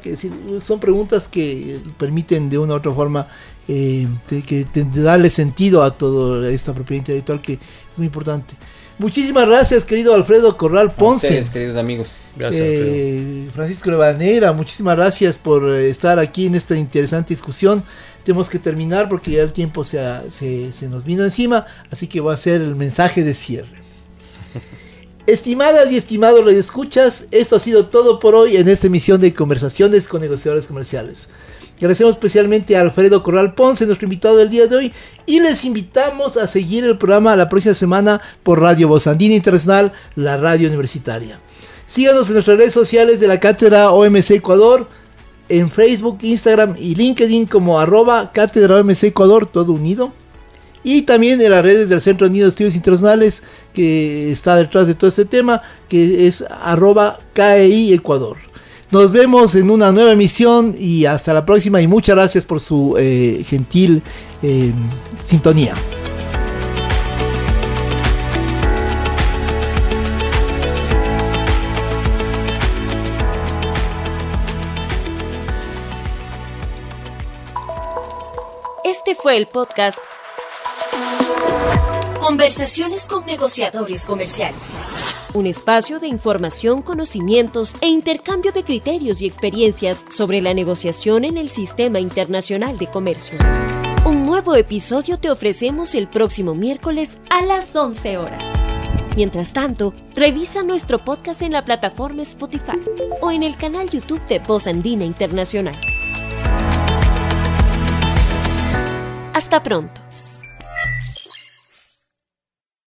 son preguntas que permiten de una u otra forma eh, que darle sentido a toda esta propiedad intelectual que es muy importante. Muchísimas gracias, querido Alfredo Corral Ponce. Ustedes, queridos amigos. Gracias, eh, Francisco Levanera, muchísimas gracias por estar aquí en esta interesante discusión. Tenemos que terminar porque ya el tiempo se, se, se nos vino encima, así que voy a hacer el mensaje de cierre. Estimadas y estimados escuchas, esto ha sido todo por hoy en esta emisión de Conversaciones con Negociadores Comerciales. Agradecemos especialmente a Alfredo Corral Ponce, nuestro invitado del día de hoy, y les invitamos a seguir el programa la próxima semana por Radio Voz Andina Internacional, la radio universitaria. Síganos en nuestras redes sociales de la cátedra OMC Ecuador, en Facebook, Instagram y LinkedIn como arroba cátedra OMC Ecuador, todo unido y también en las redes del Centro Unido de Estudios Internacionales que está detrás de todo este tema, que es arroba KEI. Nos vemos en una nueva emisión y hasta la próxima y muchas gracias por su eh, gentil eh, sintonía. Este fue el podcast Conversaciones con negociadores comerciales. Un espacio de información, conocimientos e intercambio de criterios y experiencias sobre la negociación en el sistema internacional de comercio. Un nuevo episodio te ofrecemos el próximo miércoles a las 11 horas. Mientras tanto, revisa nuestro podcast en la plataforma Spotify o en el canal YouTube de Voz Andina Internacional. Hasta pronto.